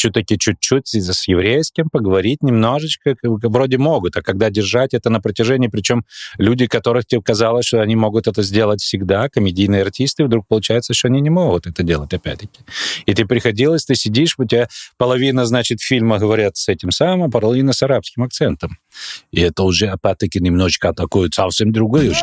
все-таки чуть-чуть с еврейским поговорить немножечко, вроде могут, а когда держать это на протяжении, причем люди, которых тебе казалось, что они могут это сделать всегда, комедийные артисты, вдруг получается, что они не могут это делать, опять-таки. И ты приходилось, ты сидишь, у тебя половина, значит, фильма говорят с этим самым, а половина с арабским акцентом. И это уже, опять-таки, немножечко такое совсем другое.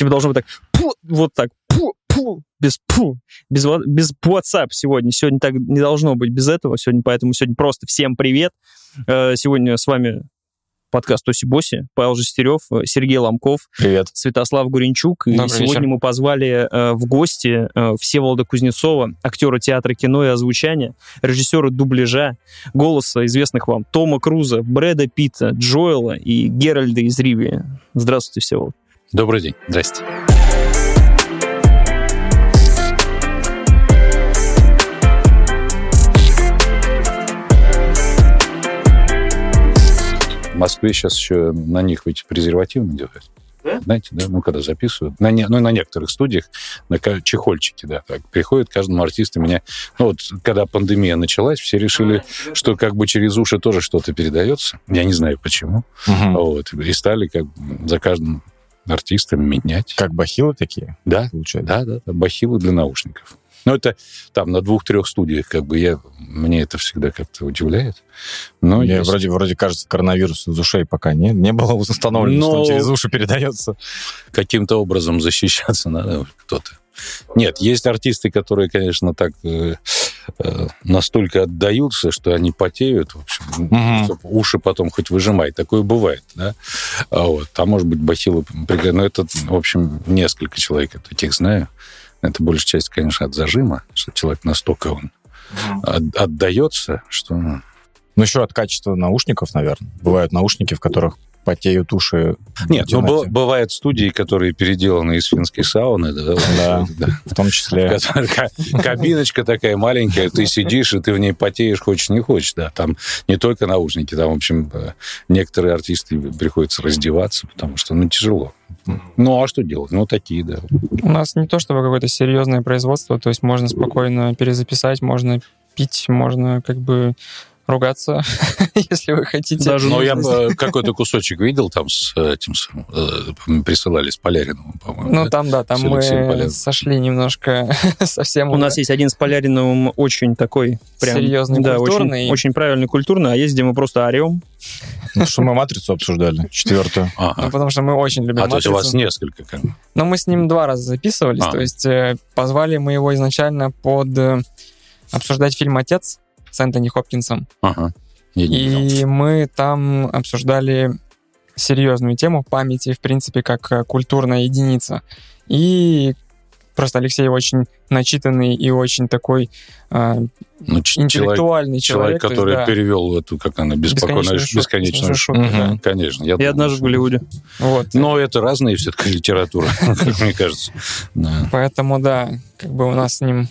Тебе должно быть так, пу, вот так, пу, пу, без пу, без, без WhatsApp сегодня. Сегодня так не должно быть без этого. Сегодня, поэтому сегодня просто всем привет. Э, сегодня с вами подкаст Оси Боси, Павел Жестерев, э, Сергей Ломков, Привет. Святослав Гуренчук. Добрый и сегодня вечер. мы позвали э, в гости э, Всеволода Кузнецова, актера театра кино и озвучания, режиссера дубляжа, голоса известных вам Тома Круза, Брэда Питта, Джоэла и Геральда из Ривии. Здравствуйте, Всеволод. Добрый день. Здрасте. В Москве сейчас еще на них ведь презервативно делают. Да? Знаете, да? Ну, когда записывают. На, не, ну, на некоторых студиях, на чехольчики, да. Так, приходит каждому артисту меня... Ну, вот, когда пандемия началась, все решили, что как бы через уши тоже что-то передается. Я не знаю, почему. Мгм. Вот. И стали как бы за каждым артистом менять. Как бахилы такие, Да, получается? да, да, да, бахилы для наушников. Ну, это там на двух-трех студиях, как бы я, мне это всегда как-то удивляет. Но Мне есть. вроде, вроде кажется, коронавирус из ушей пока не, не было установлено, что Но- он через уши передается. каким-то образом защищаться надо кто-то. Нет, есть артисты, которые, конечно, так э, настолько отдаются, что они потеют, в общем, чтоб уши потом хоть выжимай. Такое бывает, да? А вот, а может быть, бахилы... Но это, в общем, несколько человек я таких знаю. Это большая часть, конечно, от зажима, что человек настолько он от- отдается, что... ну, Ну, еще от качества наушников, наверное. Бывают наушники, в которых потеют уши. Нет, в ну, бывают студии, которые переделаны из финской сауны, да, Да. да. В том числе. Кабиночка такая маленькая, ты сидишь, и ты в ней потеешь, хочешь, не хочешь, да. Там не только наушники, там, в общем, э, некоторые артисты приходится раздеваться, потому что, ну, тяжело. Ну, а что делать? Ну, такие, да. У нас не то чтобы какое-то серьезное производство, то есть можно спокойно перезаписать, можно пить, можно как бы ругаться, если вы хотите. Даже Но я э, какой-то кусочек видел там с этим, с, э, присылали с Поляриновым, по-моему. Ну да? там, да, там мы сошли немножко совсем У нас есть один с Поляриновым очень такой прям... Серьезный, да, культурный. Очень, очень правильный, культурный, а есть, где мы просто орем. Ну, что мы «Матрицу» обсуждали, четвертую. Ну, потому что мы очень любим А то есть у вас «Матрицу». несколько, как. Но мы с ним два раза записывались, А. то есть э, позвали мы его изначально под э, обсуждать фильм «Отец» с Энтони Хопкинсом. Ага. Я. И мы там обсуждали серьезную тему памяти, в принципе, как э, культурная единица. И просто Алексей очень начитанный и очень такой э, Ну, интеллектуальный человек, человек. то есть, который да, перевел эту, как она, бесконечную, шутку, бесконечную шутку. шутку, да. Конечно. Я И думаю, однажды в Голливуде. Вот. Но это разные все-таки литература, как мне кажется. Поэтому, да, как бы у нас с ним...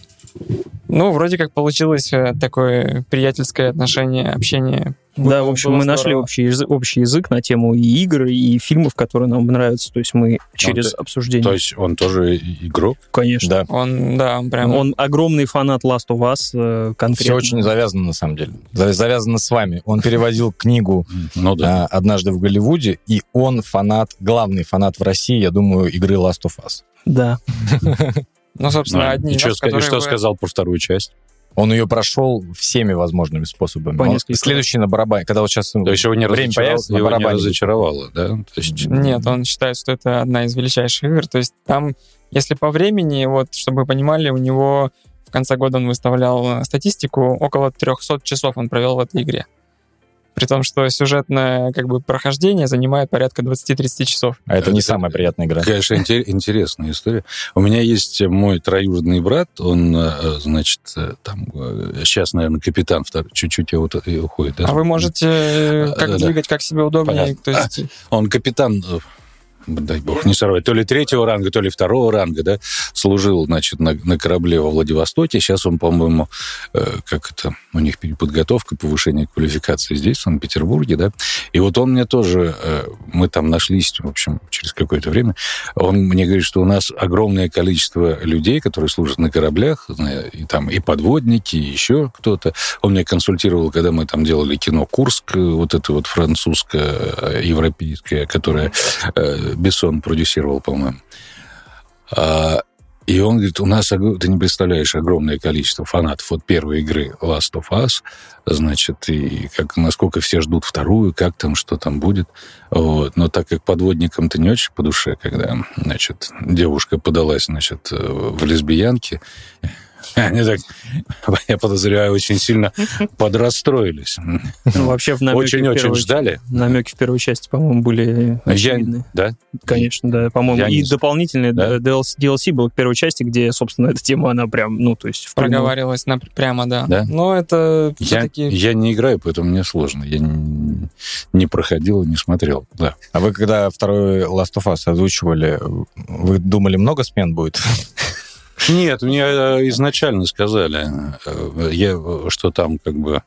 Ну, вроде как получилось э, такое приятельское отношение, общение. Да, Было- в общем, мы нашли здорово. общий язык, общий язык на тему и игр, и фильмов, которые нам нравятся. То есть мы через ты- обсуждение... То есть он тоже игрок? Конечно. Да. Он, да, он прям... Он огромный фанат Last of Us э, конкретно. Все очень завязано, на самом деле. За- Завязано с вами. Он переводил книгу Ну да. а, «Однажды в Голливуде», и он фанат, главный фанат в России, я думаю, игры Last of Us. Да. Ну, собственно, Ну, одни и что, и что вы- сказал про вторую часть? Он ее прошел всеми возможными способами. По Он следующий на барабане, когда вот сейчас То есть его не, время появится, на его не барабане. разочаровало, да? То есть... Нет, он считает, что это одна из величайших игр. То есть там, если по времени, вот, чтобы вы понимали, у него в конце года он выставлял э, статистику, около 300 часов он провел в этой игре. При том, что сюжетное как бы прохождение занимает порядка 20-30 часов. А это не Это- самая приятная игра. Конечно, интер- интересная история. У меня есть мой троюродный брат, он, э, значит, э, там, э, сейчас, наверное, капитан чуть-чуть его уходит. да? А вы можете Да, как да. двигать, как себе удобнее. Понятно. То есть, Он капитан дай бог, не сорвать, то ли третьего ранга, то ли второго ранга, да, служил, значит, на, на корабле во Владивостоке. Сейчас он, по-моему, э, как это, у них переподготовка, повышение квалификации здесь, в Санкт-Петербурге, да. И вот он мне тоже, э, мы там нашлись, в общем, через какое-то время, он мне говорит, что у нас огромное количество людей, которые служат на кораблях, и там и подводники, и еще кто-то. Он меня консультировал, когда мы там делали кино «Курск», вот это вот французское, европейское, которое э, Бессон продюсировал, по-моему. А, и он говорит, у нас, ты не представляешь, огромное количество фанатов от первой игры Last of Us, значит, и как, насколько все ждут вторую, как там, что там будет. Вот. Но так как подводникам-то не очень по душе, когда, значит, девушка подалась, значит, в лесбиянки, Они так, я подозреваю, очень сильно подрастроились. Ну, вообще в Очень-очень ждали. Намеки в первой части, по-моему, были очевидны. Да? Конечно, да. По-моему, и дополнительный DLC был к первой части, где, собственно, эта тема, она прям, ну, то есть... Проговаривалась прямо, да. Да? Но это все-таки... Я не играю, поэтому мне сложно. Я не проходил, не смотрел, да. А вы, когда второй Last of Us озвучивали, вы думали, много смен будет? Нет, мне э, изначально сказали, э, я, что там как бы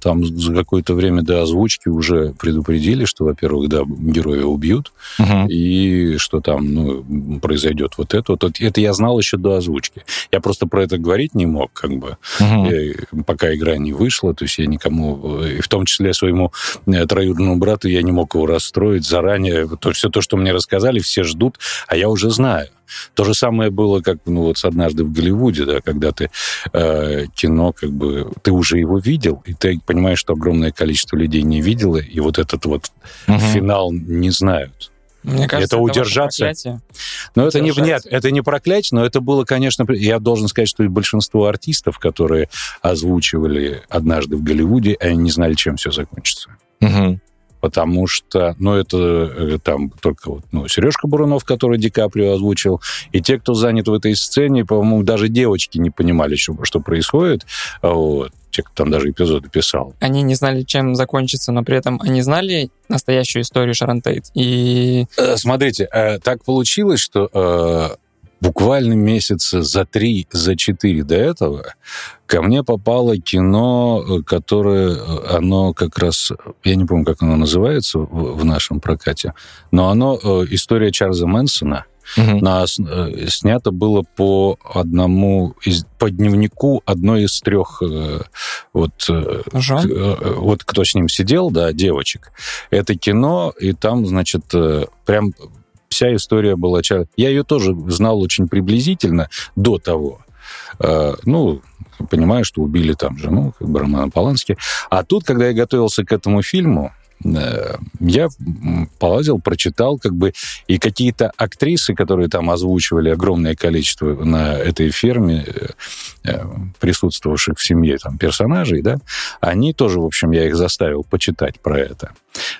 там за какое-то время до озвучки уже предупредили, что, во-первых, да, героя убьют, угу. и что там ну, произойдет вот это. Вот это я знал еще до озвучки. Я просто про это говорить не мог, как бы, угу. я, пока игра не вышла. То есть я никому, и в том числе своему э, троюродному брату, я не мог его расстроить заранее. То, все то, что мне рассказали, все ждут, а я уже знаю. То же самое было, как ну, вот однажды в Голливуде, да, когда ты э, кино, как бы, ты уже его видел, и ты понимаешь, что огромное количество людей не видело, и вот этот вот угу. финал не знают. Мне кажется, это удержаться. Но это не, нет, это не проклятие, но это было, конечно, я должен сказать, что и большинство артистов, которые озвучивали однажды в Голливуде, они не знали, чем все закончится. Угу потому что, ну, это э, там только вот, ну, Сережка Бурунов, который Ди Каприо озвучил, и те, кто занят в этой сцене, по-моему, даже девочки не понимали, что, что происходит, вот, те, кто там даже эпизоды писал. Они не знали, чем закончится, но при этом они знали настоящую историю Шарон Тейт. И... Э, смотрите, э, так получилось, что буквально месяца за три, за четыре до этого ко мне попало кино, э, которое, э, оно как раз, я не помню, как оно называется в нашем прокате, но оно э, история Чарльза Мэнсона, Угу. На, снято было по одному из по дневнику одной из трех вот вот кто с ним сидел, да, девочек. Это кино и там, значит, прям вся история была... Я ее тоже знал очень приблизительно до того. Э, ну, понимаю, что убили там жену, как бы Романа Полански. А тут, когда я готовился к этому фильму, э, я полазил, прочитал, как бы, и какие-то актрисы, которые там озвучивали огромное количество на этой ферме, э, присутствовавших в семье там персонажей, да, они тоже, в общем, я их заставил почитать про это.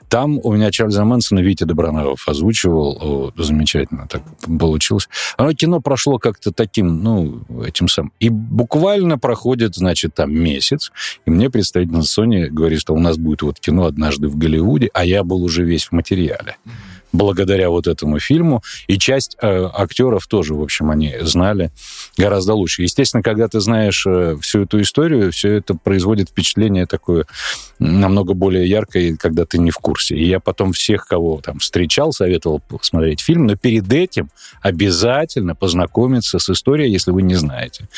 Там у меня Чарльза Мэнсона Витя Добронравов озвучивал. О, замечательно так получилось. Оно кино прошло как-то таким, ну, этим самым. И буквально проходит, значит, там месяц, и мне представитель Sony говорит, что у нас будет вот кино однажды в Голливуде, а я был уже весь в материале. Mm-hmm благодаря вот этому фильму. И часть э, актеров тоже, в общем, они знали гораздо лучше. Естественно, когда ты знаешь э, всю эту историю, все это производит впечатление такое намного более яркое, когда ты не в курсе. И я потом всех, кого там встречал, советовал посмотреть фильм, но перед этим обязательно познакомиться с историей, если вы не знаете.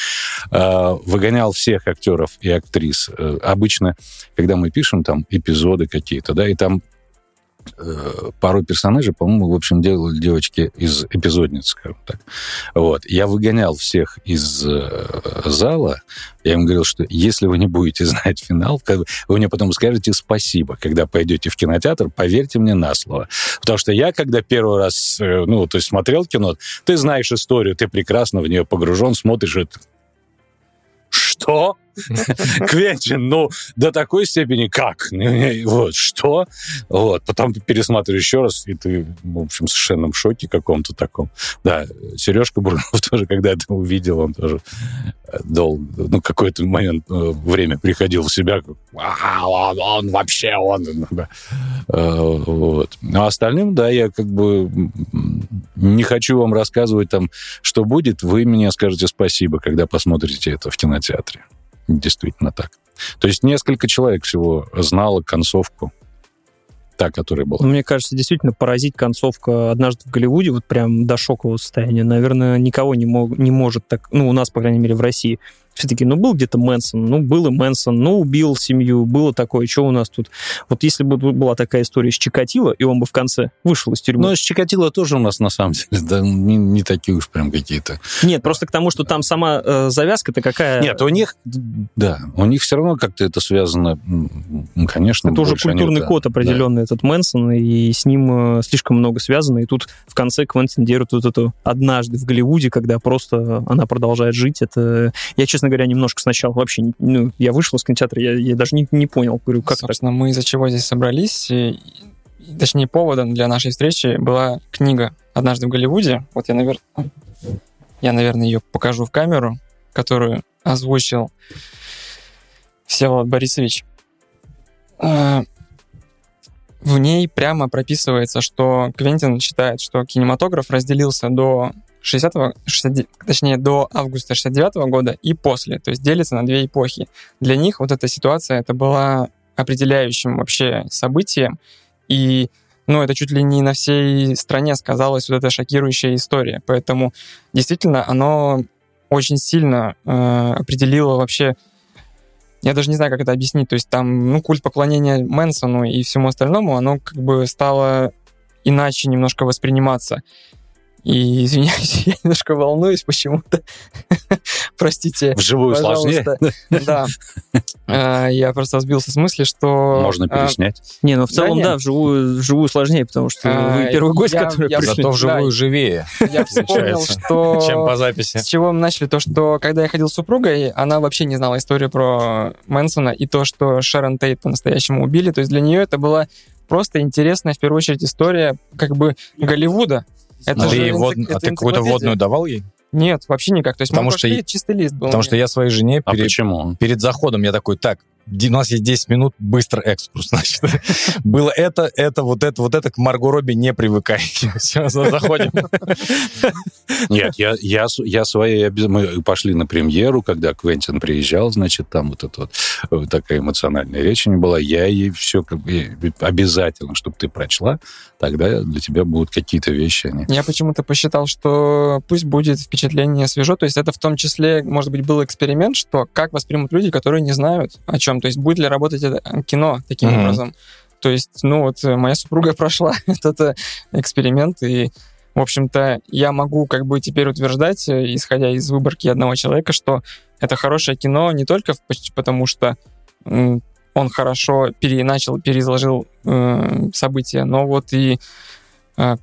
Э, выгонял всех актеров и актрис. Э, обычно, когда мы пишем там эпизоды какие-то, да, и там пару персонажей, по-моему, в общем, делали девочки из эпизодниц, скажем так. Вот. Я выгонял всех из э, зала. Я им говорил, что если вы не будете знать финал, вы мне потом скажете спасибо, когда пойдете в кинотеатр, поверьте мне на слово. Потому что я, когда первый раз, э, ну, то есть смотрел кино, ты знаешь историю, ты прекрасно в нее погружен, смотришь это что? Квентин, ну, до такой степени как? Вот, что? Вот, потом ты пересматриваешь еще раз, и ты, в общем, в шоке каком-то таком. Да, Сережка Бурнов тоже, когда это увидел, он тоже э, дол, ну, какой-то момент э, время приходил в себя, а, он, он вообще, он, да. Э, вот. А остальным, да, я как бы не хочу вам рассказывать там, что будет, вы мне скажете спасибо, когда посмотрите это в кинотеатре действительно так. То есть несколько человек всего знало концовку, та, которая была. Мне кажется, действительно поразить концовка однажды в Голливуде, вот прям до шокового состояния, наверное, никого не, мог, не может так, ну, у нас, по крайней мере, в России, все-таки, ну, был где-то Мэнсон, ну, был и Мэнсон, ну, убил семью, было такое, что у нас тут? Вот если бы была такая история с Чикатило, и он бы в конце вышел из тюрьмы. Ну, с Чикатило тоже у нас, на самом деле, да, не, не такие уж прям какие-то. Нет, просто к тому, что там сама э, завязка-то какая... Нет, у них, да, у них все равно как-то это связано, конечно, Это уже культурный они, код определенный, да. этот Мэнсон, и с ним э, слишком много связано, и тут в конце Квентин держит вот эту «Однажды в Голливуде», когда просто она продолжает жить, это... Я, честно честно говоря, немножко сначала вообще, ну, я вышел из кинотеатра, я, я даже не, не понял, говорю, как Собственно, так? мы из-за чего здесь собрались, и, точнее, поводом для нашей встречи была книга «Однажды в Голливуде». Вот я, наверное, я, наверное, ее покажу в камеру, которую озвучил Всеволод Борисович. А, в ней прямо прописывается, что Квентин считает, что кинематограф разделился до 60 60, точнее, до августа 69 -го года и после, то есть делится на две эпохи. Для них вот эта ситуация, это была определяющим вообще событием, и ну, это чуть ли не на всей стране сказалась вот эта шокирующая история. Поэтому действительно оно очень сильно э, определило вообще я даже не знаю, как это объяснить. То есть там, ну, культ поклонения Мэнсону и всему остальному, оно как бы стало иначе немножко восприниматься. И извиняюсь, я немножко волнуюсь почему-то. Простите. Вживую сложнее. Да. А, я просто сбился с мысли, что... Можно а, переснять. Не, ну в целом, да, вживую, вживую сложнее, потому что а, вы первый гость, который пришли. Зато вживую живее. Я вспомнил, что... Чем по записи. С чего мы начали? То, что когда я ходил с супругой, она вообще не знала историю про Мэнсона и то, что Шерон Тейт по-настоящему убили. То есть для нее это была просто интересная, в первую очередь, история как бы Голливуда. Это а же ты, вод... а ты какую-то водную давал ей? Нет, вообще никак. То есть потому что чистый лист был. Потому что я своей жене а перед, почему? перед заходом я такой, так, у нас есть 10 минут, быстро экскурс, значит. Было это, это, вот это, вот это, к Марго Робби не привыкай. Все, заходим. Нет, я, я, я свои... Мы пошли на премьеру, когда Квентин приезжал, значит, там вот эта вот такая эмоциональная речь не была. Я ей все как бы обязательно, чтобы ты прочла, тогда для тебя будут какие-то вещи. Они... Я почему-то посчитал, что пусть будет впечатление свежо. То есть это в том числе, может быть, был эксперимент, что как воспримут люди, которые не знают, о чем. То есть будет ли работать это кино таким mm-hmm. образом. То есть, ну вот моя супруга прошла этот эксперимент, и, в общем-то, я могу как бы теперь утверждать, исходя из выборки одного человека, что это хорошее кино не только потому, что он хорошо переначал, переизложил э, события, но вот и э,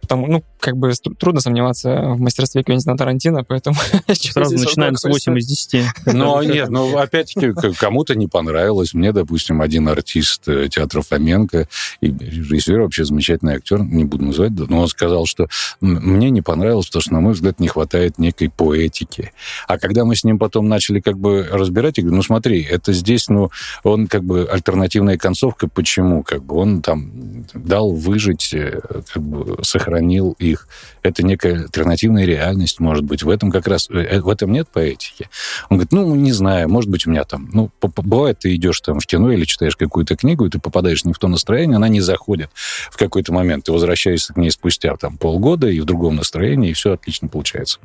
потому, ну, как бы трудно сомневаться в мастерстве Квентина Тарантино, поэтому... Сразу начинаем с 8 из 10. Ну, нет, ну, опять-таки, кому-то не понравилось. Мне, допустим, один артист э, театра Фоменко и режиссер, вообще замечательный актер, не буду называть, но он сказал, что мне не понравилось, потому что, на мой взгляд, не хватает некой поэтики. А когда мы с ним потом начали как бы разбирать, я говорю, ну, смотри, это здесь, ну, он как бы альтернативная концовка, почему? Как бы он там дал выжить, э, как бы сохранил и их. Это некая альтернативная реальность, может быть. В этом как раз, э, э, в этом нет поэтики. Он говорит, ну, не знаю, может быть, у меня там, ну, бывает, ты идешь там в кино или читаешь какую-то книгу, и ты попадаешь не в то настроение, она не заходит в какой-то момент. Ты возвращаешься к ней спустя там полгода и в другом настроении, и все отлично получается.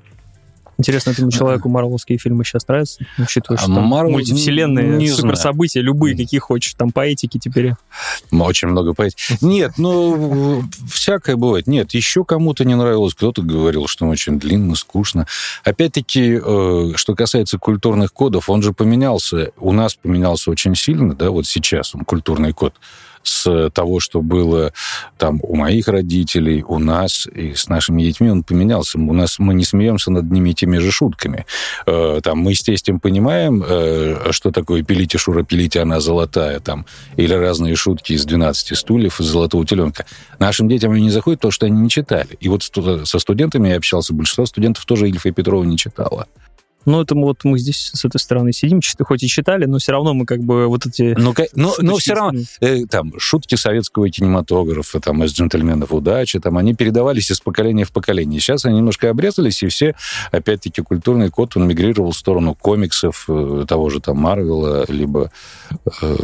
Интересно, этому человеку марвелские фильмы сейчас нравятся? Учитывая, что там Marvel, мультивселенные, не суперсобытия, любые, какие хочешь, там поэтики теперь. Очень много поэтики. Нет, ну, всякое бывает. Нет, еще кому-то не нравилось, кто-то говорил, что очень длинно, скучно. Опять-таки, э, что касается культурных кодов, он же поменялся. У нас поменялся очень сильно, да, вот сейчас он, культурный код с того, что было там у моих родителей, у нас и с нашими детьми, он поменялся. У нас мы не смеемся над одними и теми же шутками. Э, там мы с тестем понимаем, э, что такое пилите, Шура, пилите, она золотая, там, или разные шутки из 12 стульев, из золотого теленка. Нашим детям они не заходят, потому что они не читали. И вот со студентами я общался, большинство студентов тоже Ильфа и Петрова не читала. Ну, это вот мы здесь с этой стороны сидим, хоть и читали, но все равно мы как бы вот эти... Ну, но, но все равно э, там шутки советского кинематографа, там, из «Джентльменов удачи», там, они передавались из поколения в поколение. Сейчас они немножко обрезались, и все, опять-таки, культурный код, он мигрировал в сторону комиксов, э, того же там Марвела, либо э,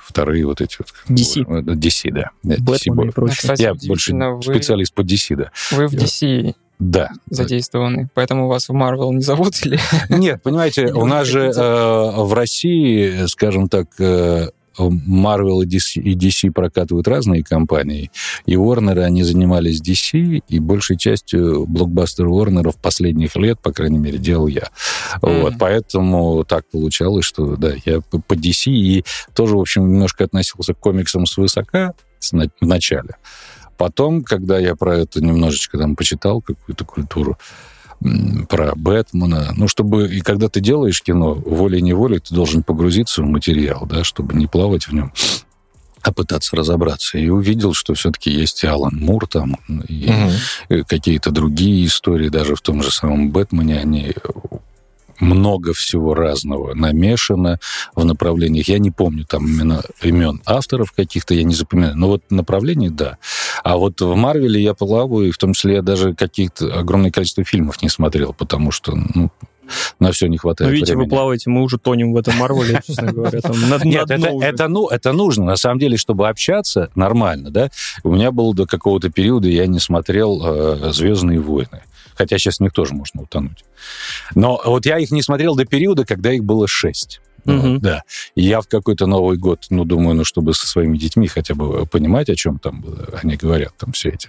вторые вот эти вот... DC. DC, да. DC и прочее. Кстати, Я больше вы... специалист по DC, да. Вы в DC да. задействованы. Поэтому вас в Марвел не зовут или... Нет, понимаете, у нас же э, в России, скажем так, э, Marvel и DC, и DC прокатывают разные компании. И Warner, они занимались DC, и большей частью блокбастер Warner последних лет, по крайней мере, делал я. Mm-hmm. Вот, поэтому так получалось, что, да, я по DC и тоже, в общем, немножко относился к комиксам свысока в начале. Потом, когда я про это немножечко там почитал, какую-то культуру, про Бэтмена. Ну, чтобы... И когда ты делаешь кино, волей-неволей ты должен погрузиться в материал, да, чтобы не плавать в нем а пытаться разобраться. И увидел, что все-таки есть и Алан Мур там, и угу. какие-то другие истории, даже в том же самом Бэтмене, они много всего разного намешано в направлениях. Я не помню там именно имен авторов каких-то, я не запоминаю. Но вот направление, да. А вот в Марвеле я плаваю, и в том числе я даже каких-то огромное количество фильмов не смотрел, потому что, ну, на все не хватает Ну, видите, времени. вы плаваете, мы уже тонем в этом Марвеле, честно говоря. Там, на, Нет, это, это, ну, это нужно. На самом деле, чтобы общаться нормально, да. У меня был до какого-то периода, я не смотрел э, «Звездные войны». Хотя сейчас в них тоже можно утонуть. Но вот я их не смотрел до периода, когда их было шесть. Mm-hmm. Да. И я в какой-то Новый год, ну, думаю, ну, чтобы со своими детьми хотя бы понимать, о чем там они говорят, там все эти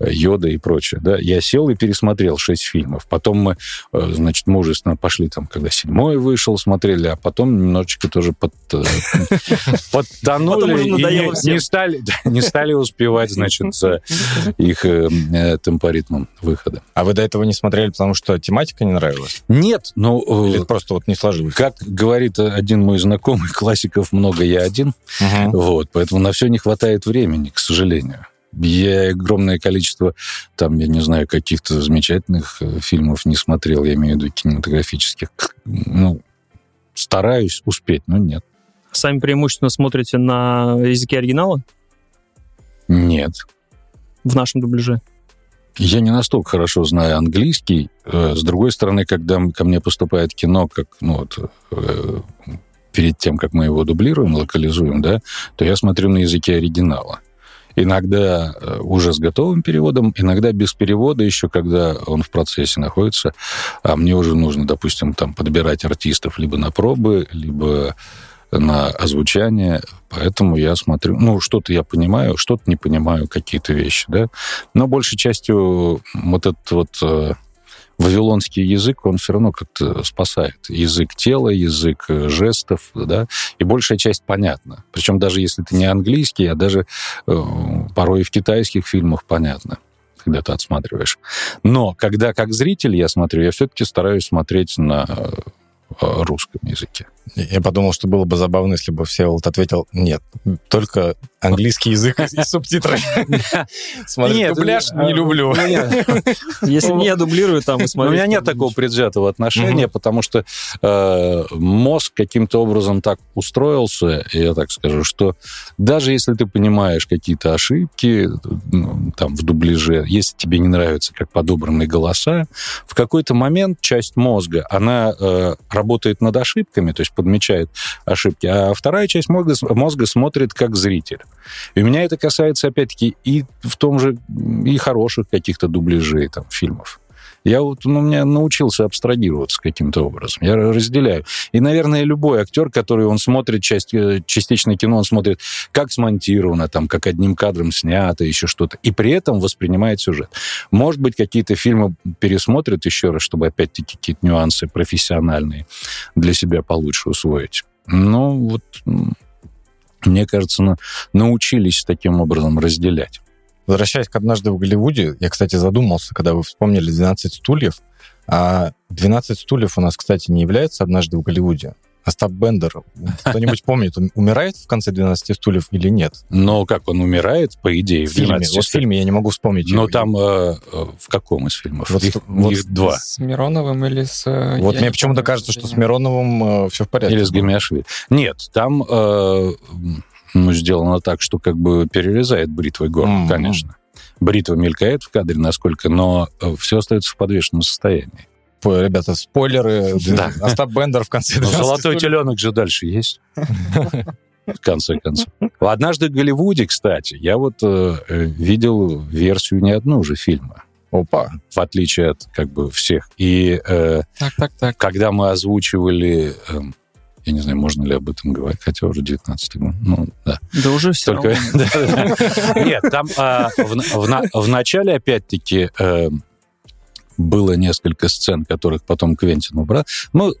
Йода и прочее, да, я сел и пересмотрел шесть фильмов. Потом мы, э, значит, мужественно пошли там, когда седьмой вышел, смотрели, а потом немножечко тоже под, э, подтонули и не стали, не стали успевать, значит, за их э, темпоритмом выхода. А вы до этого не смотрели, потому что тематика не нравилась? Нет, ну... Или просто вот не сложилось? Как говорит один мой знакомый, классиков много, я один. Вот, поэтому на все не хватает времени, к сожалению. Я огромное количество, там, я не знаю, каких-то замечательных э, фильмов не смотрел, я имею в виду кинематографических. Ну, стараюсь успеть, но нет. Сами преимущественно смотрите на языке оригинала? Нет. В нашем дубляже? Я не настолько хорошо знаю английский. Э, с другой стороны, когда ко мне поступает кино, как, ну, вот, э, перед тем, как мы его дублируем, локализуем, да, то я смотрю на языке оригинала. Иногда э, уже с готовым переводом, иногда без перевода еще, когда он в процессе находится, а мне уже нужно, допустим, там подбирать артистов либо на пробы, либо на озвучание, поэтому я смотрю, ну, что-то я понимаю, что-то не понимаю, какие-то вещи, да, но большей частью вот этот вот э, вавилонский язык, он все равно как-то спасает. Язык тела, язык э, жестов, да, и большая часть понятна. Причем даже если ты не английский, а даже э, порой в китайских фильмах понятно когда ты отсматриваешь. Но когда как зритель я смотрю, я все-таки стараюсь смотреть на э, русском языке. Я подумал, что было бы забавно, если бы Всеволод ответил, нет, только английский язык и субтитры. Смотри, дубляж не люблю. Если не дублирую, там и смотрю. У меня нет такого предвзятого отношения, потому что э, мозг каким-то образом так устроился, я так скажу, что даже если ты понимаешь какие-то ошибки ну, там в дубляже, если тебе не нравится, как подобраны голоса, в какой-то момент часть мозга, она э, работает над ошибками, то есть подмечает ошибки, а вторая часть мозга, мозга смотрит как зритель. И у меня это касается, опять-таки, и в том же, и хороших каких-то дубляжей там, фильмов. Я вот, ну, меня научился абстрагироваться каким-то образом. Я разделяю. И, наверное, любой актер, который он смотрит, часть, э, частично кино, он смотрит, как смонтировано, там, как одним кадром снято, еще что-то. И при этом воспринимает сюжет. Может быть, какие-то фильмы пересмотрят еще раз, чтобы, опять-таки, какие-то нюансы профессиональные для себя получше усвоить. Ну, вот мне кажется, на- научились таким образом разделять. Возвращаясь к «Однажды в Голливуде», я, кстати, задумался, когда вы вспомнили «12 стульев», а «12 стульев» у нас, кстати, не является «Однажды в Голливуде». Остап Бендер, кто-нибудь помнит, он умирает в конце «12 стульев» или нет? Но как он умирает, по идее, В фильме, 12 вот в фильме я не могу вспомнить. Но его. там э, э, в каком из фильмов? Вот их, что- вот их два. С Мироновым или с... э, Вот я мне не почему-то кажется, что с. Мироновым все в порядке. Или с Гамиашвили. Нет, там э, ну, сделано так, что как бы перерезает бритвой горло, М. конечно. Бритва мелькает в кадре насколько, но все остается в подвешенном состоянии. Ребята, спойлеры. Да. Остап Бендер в конце 12 золотой теленок же дальше есть. В конце концов. Однажды в Голливуде, кстати, я вот э, э, видел версию не одну уже фильма, Опа. в отличие от как бы всех. И э, Так, так, так. когда мы озвучивали, эм, я не знаю, можно ли об этом говорить, хотя уже 19 год, ну да. Да уже все Только. Нет, там а, в, в на- в начале, опять-таки, э, было несколько сцен, которых потом Квентин убрал. Мы,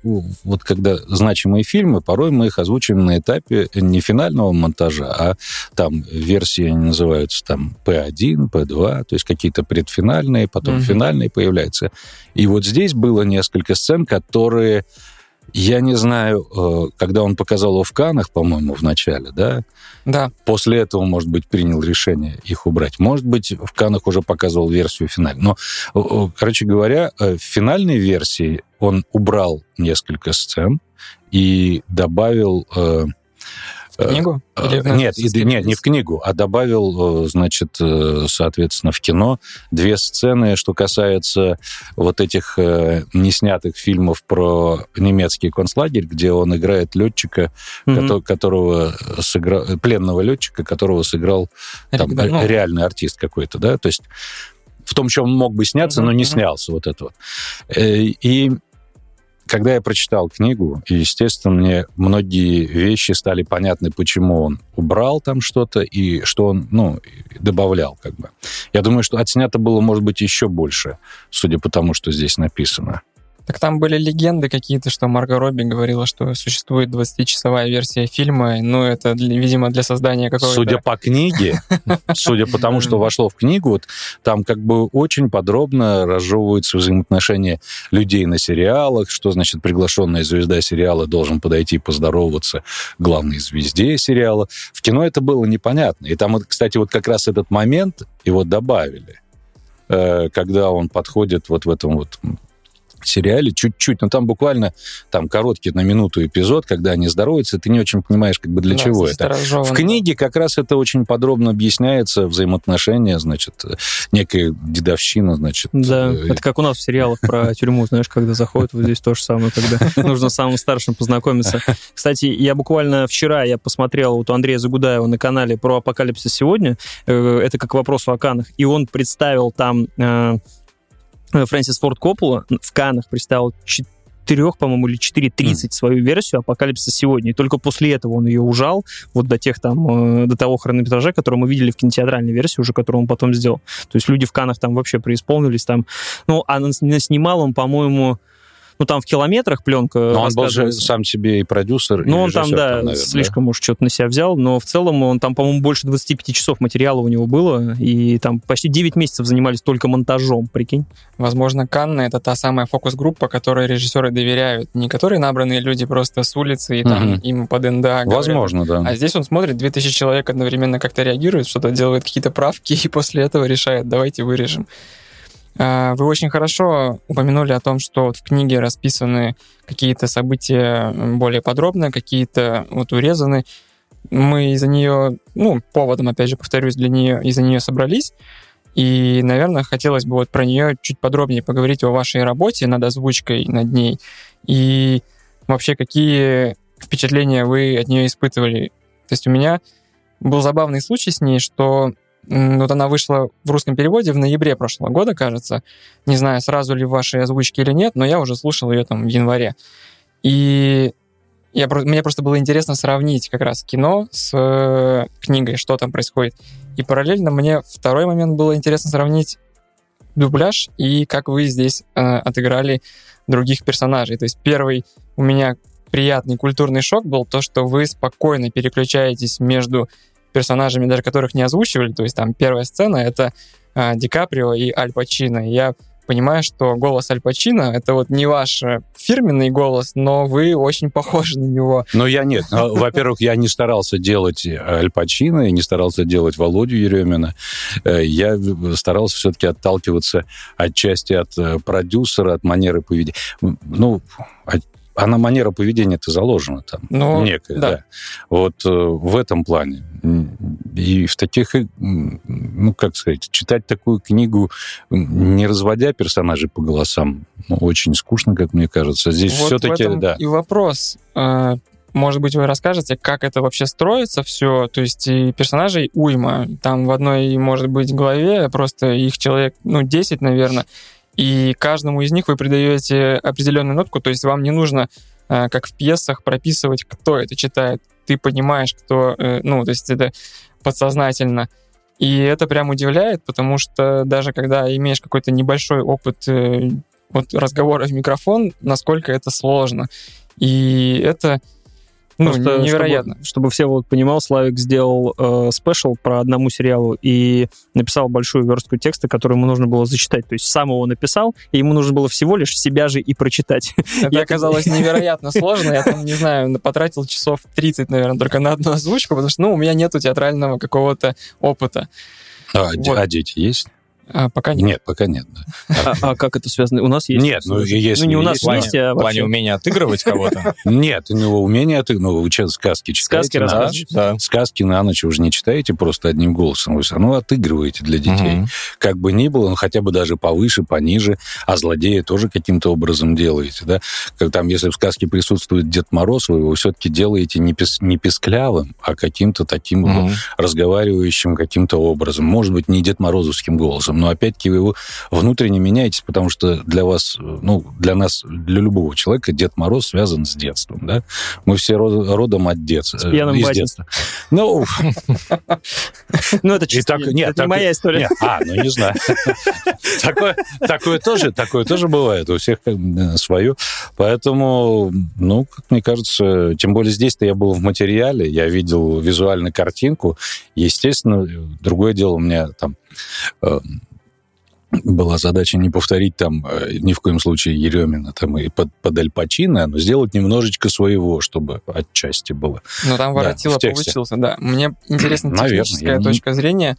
вот когда значимые фильмы, порой мы их озвучиваем на этапе не финального монтажа, а там версии они называются там P1, P2, то есть какие-то предфинальные, потом Мгм. финальные появляются. И вот здесь было несколько сцен, которые я не знаю, э, когда он показал его в Канах, по-моему, в начале, да, Да, после этого, может быть, принял решение их убрать. Может быть, в Канах уже показывал версию финальную. Но, э, э, короче говоря, в финальной версии он убрал несколько сцен и добавил... э, в книгу? э, Или в нет, нет, не в книгу, а добавил, э, значит, э, соответственно, в кино две сцены, что касается вот этих э, неснятых фильмов про немецкий концлагерь, где он играет летчика, кото- которого сыграл, пленного летчика, которого сыграл там, Рик- ре- реальный артист какой-то, да, то есть в том, чем он мог бы сняться, но Мгм, не снялся, вот это вот. Э, И когда я прочитал книгу, и, естественно, мне многие вещи стали понятны, почему он убрал там что-то и что он, ну, добавлял, как бы. Я думаю, что отснято было, может быть, еще больше, судя по тому, что здесь написано. Так там были легенды какие-то, что Марго Робби говорила, что существует 20-часовая версия фильма. Ну, это, видимо, для создания какого-то... Судя по книге, судя по тому, что вошло в книгу, вот там как бы очень подробно разжевываются взаимоотношения людей на сериалах, что значит приглашенная звезда сериала должен подойти и поздороваться главной звезде сериала. В кино это было непонятно. И там, кстати, вот как раз этот момент его добавили, э, когда он подходит вот в этом вот сериале чуть-чуть, но там буквально там короткий на минуту эпизод, когда они здороваются, ты не очень понимаешь, как бы для Да, чего это. В книге как раз это очень подробно объясняется, взаимоотношения, значит, некая дедовщина, значит. Да, э, это как у нас в сериалах про тюрьму, знаешь, когда заходят, вот здесь то же самое, когда нужно самым старшим познакомиться. Кстати, я буквально вчера я посмотрел вот у Андрея Загудаева на канале про апокалипсис сегодня, э, это как вопрос о Канах, и он представил там э, Фрэнсис Форд Коппола в Канах представил четырех, по-моему, или 4.30 свою версию «Апокалипсиса сегодня». И только после этого он ее ужал, вот до тех там, э, до того хронометража, который мы видели в кинотеатральной версии уже, которую он потом сделал. То есть люди в Канах там вообще преисполнились там. Ну, а снимал он, по-моему, ну, там в километрах пленка Но он был же сам себе и продюсер, и Ну, он там, да, наверное, слишком уж что-то на себя взял, но в целом он там, по-моему, больше 25 часов материала у него было, и там почти 9 месяцев занимались только монтажом, прикинь. Возможно, Канны — это та самая фокус-группа, которой режиссеры доверяют. Не которые набранные люди просто с улицы и там Мгм. им под НДА говорят. Возможно, да. А здесь он смотрит, 2000 человек одновременно как-то реагирует, что-то делает какие-то правки, и после этого решает, давайте вырежем. А, Вы очень хорошо упомянули о том, что вот в книге расписаны какие-то события более подробно, какие-то вот урезаны. Мы из-за нее, ну, поводом, опять же, повторюсь, для нее, из-за нее собрались. И, наверное, хотелось бы вот про нее чуть подробнее поговорить о вашей работе над озвучкой, над ней. И вообще, какие впечатления вы от нее испытывали? То есть у меня был забавный случай с ней, что вот она вышла в русском переводе в ноябре прошлого года, кажется. Не знаю, сразу ли в вашей озвучке или нет, но я уже слушал ее там в январе. И я, мне просто было интересно сравнить как раз кино с э, книгой, что там происходит. И параллельно мне второй момент было интересно сравнить дубляж и как вы здесь э, отыграли других персонажей. То есть первый у меня приятный культурный шок был то, что вы спокойно переключаетесь между персонажами, даже которых не озвучивали. То есть там первая сцена — это э, Ди Каприо и Аль Пачино. Я понимаю, что голос Аль Пачино — это вот не ваш э, фирменный голос, но вы очень похожи на него. Но я нет. Ну, во-первых, я не старался делать Аль Пачино, я не старался делать Володю Еремина. Э, я старался все-таки отталкиваться отчасти от э, продюсера, от манеры поведения. Ну, она манера поведения-то заложена там, ну, некая, да. да. Вот э, в этом плане. И в таких, ну, как сказать, читать такую книгу, не разводя персонажей по голосам, ну, очень скучно, как мне кажется. Здесь вот все-таки, да. И вопрос, э, может быть, вы расскажете, как это вообще строится все, то есть и персонажей уйма, там в одной, может быть, главе просто их человек, ну, 10, наверное, и каждому из них вы придаете определенную нотку, то есть вам не нужно, э, как в пьесах, прописывать, кто это читает. Ты понимаешь, кто, э, ну, то есть это подсознательно. И это прям удивляет, потому что даже когда имеешь какой-то небольшой опыт э, вот разговора в микрофон, насколько это сложно. И это ну, Просто невероятно. Чтобы, чтобы все вот понимал, Славик сделал э, спешл про одному сериалу и написал большую верстку текста, который ему нужно было зачитать. То есть сам его написал, и ему нужно было всего лишь себя же и прочитать. Это оказалось невероятно сложно. Я там, не знаю, потратил часов 30, наверное, только на одну озвучку, потому что, ну, у меня нету театрального какого-то опыта. А, вот. а дети есть? А, пока нет. Нет, пока нет. Да. А, а как это связано? У нас есть? Нет, ну есть. Ну не у нас есть, а В плане умения отыгрывать кого-то? Нет, ну умение отыгрывать. Ну вы что, сказки читаете? Сказки рассказываете? Да. Сказки на ночь уже не читаете просто одним голосом. Вы все равно отыгрываете для детей. Как бы ни было, он хотя бы даже повыше, пониже, а злодея тоже каким-то образом делаете, да? Как там, если в сказке присутствует Дед Мороз, вы его все-таки делаете не, пес, не песклявым, а каким-то таким разговаривающим каким-то образом. Может быть, не Дед Морозовским голосом, но опять-таки вы его внутренне меняетесь, потому что для вас, ну, для нас, для любого человека Дед Мороз связан с детством, да? Мы все родом от детства. С пьяным из детства. Ну, ну это чисто нет, это не моя история. А, ну не знаю. Такое, такое тоже, такое тоже бывает. У всех свое. Поэтому, ну, как мне кажется, тем более здесь-то я был в материале, я видел визуальную картинку. Естественно, другое дело у меня там э, была задача не повторить там э, ни в коем случае Еремина там и под, под Аль Пачино, но сделать немножечко своего, чтобы отчасти было. Ну там Воротило да, получился, да. Мне интересна техническая точка не... зрения.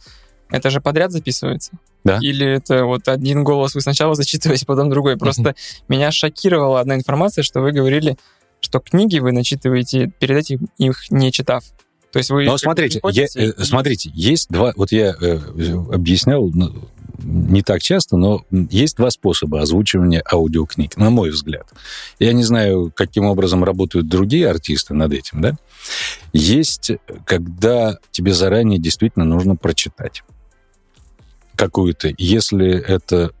Это же подряд записывается? Да. Или это вот один голос вы сначала зачитываете, потом другой? Просто меня шокировала одна информация, что вы говорили, что книги вы начитываете перед этим их не читав. То есть вы... Но смотрите, я, э, смотрите, есть два... Вот я э, объяснял ну, не так часто, но есть два способа озвучивания аудиокниг, на мой взгляд. Я не знаю, каким образом работают другие артисты над этим, да? Есть, когда тебе заранее действительно нужно прочитать какую-то, если это,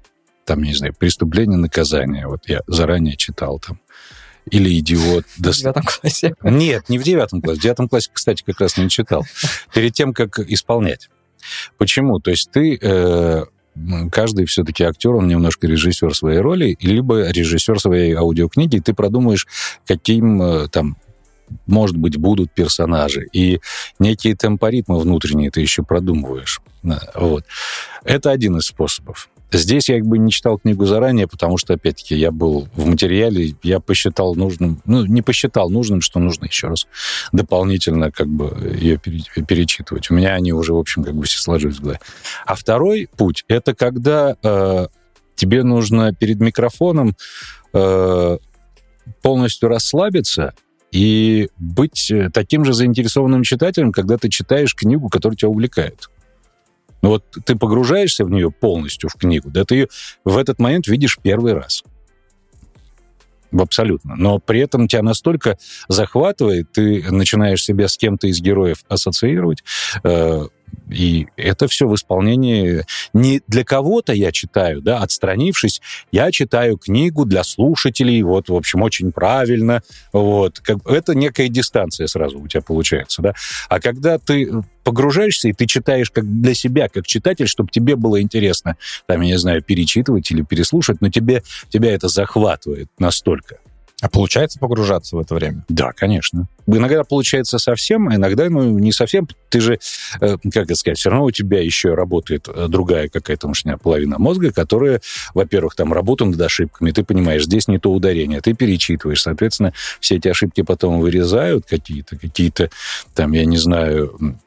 там, не знаю, преступление, наказание, вот я заранее читал там, или идиот. В девятом классе? Нет, не в девятом классе. В девятом классе, кстати, как раз не читал. Перед тем, как исполнять. Почему? То есть ты э, каждый все-таки актер, он немножко режиссер своей роли, либо режиссер своей аудиокниги, и ты продумаешь, каким э, там может быть, будут персонажи. И некие темпоритмы внутренние ты еще продумываешь. Вот. Это один из способов. Здесь я как бы не читал книгу заранее, потому что, опять-таки, я был в материале, я посчитал нужным, ну, не посчитал нужным, что нужно еще раз дополнительно как бы ее перечитывать. У меня они уже, в общем, как бы все сложились в голове. А второй путь — это когда э, тебе нужно перед микрофоном э, полностью расслабиться и быть таким же заинтересованным читателем, когда ты читаешь книгу, которая тебя увлекает. Но ну вот ты погружаешься в нее полностью, в книгу, да, ты ее в этот момент видишь первый раз. Абсолютно. Но при этом тебя настолько захватывает, ты начинаешь себя с кем-то из героев ассоциировать, э, и это все в исполнении не для кого-то я читаю, да, отстранившись, я читаю книгу для слушателей, вот, в общем, очень правильно, вот. Как, это некая дистанция сразу у тебя получается, да. А когда ты погружаешься, и ты читаешь как для себя, как читатель, чтобы тебе было интересно, там, я не знаю, перечитывать или переслушать, но тебе, тебя это захватывает настолько А получается погружаться в это время? Да, конечно. Иногда получается совсем, а иногда ну, не совсем. Ты же, э, как это сказать, все равно у тебя еще работает э, другая какая-то мышная половина мозга, которая, во-первых, там работает над ошибками. Ты понимаешь, здесь не то ударение, ты перечитываешь. Соответственно, все эти ошибки потом вырезают какие-то, какие-то, там, я не знаю,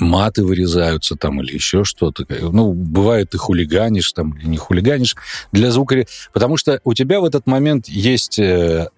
маты вырезаются там или еще что-то. Ну, бывает, ты хулиганишь там или не хулиганишь для звука... Потому что у тебя в этот момент есть э,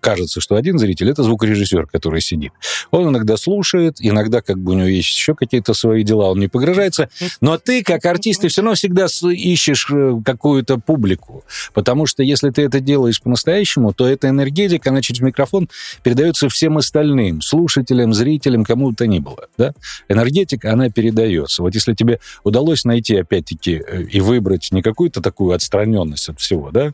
кажется, что один зритель — это звукорежиссер, который сидит. Он иногда слушает, иногда как бы у него есть еще какие-то свои дела, он не погружается, но ты, как артист, ты все равно всегда ищешь э, какую-то публику, потому что если ты это делаешь по-настоящему, то эта энергетика, она через микрофон передается всем остальным, слушателям, зрителям, кому бы то ни было, да? Энергетика, она передается. Вот если тебе удалось найти, опять-таки, э, и выбрать не какую-то такую отстраненность от всего, да?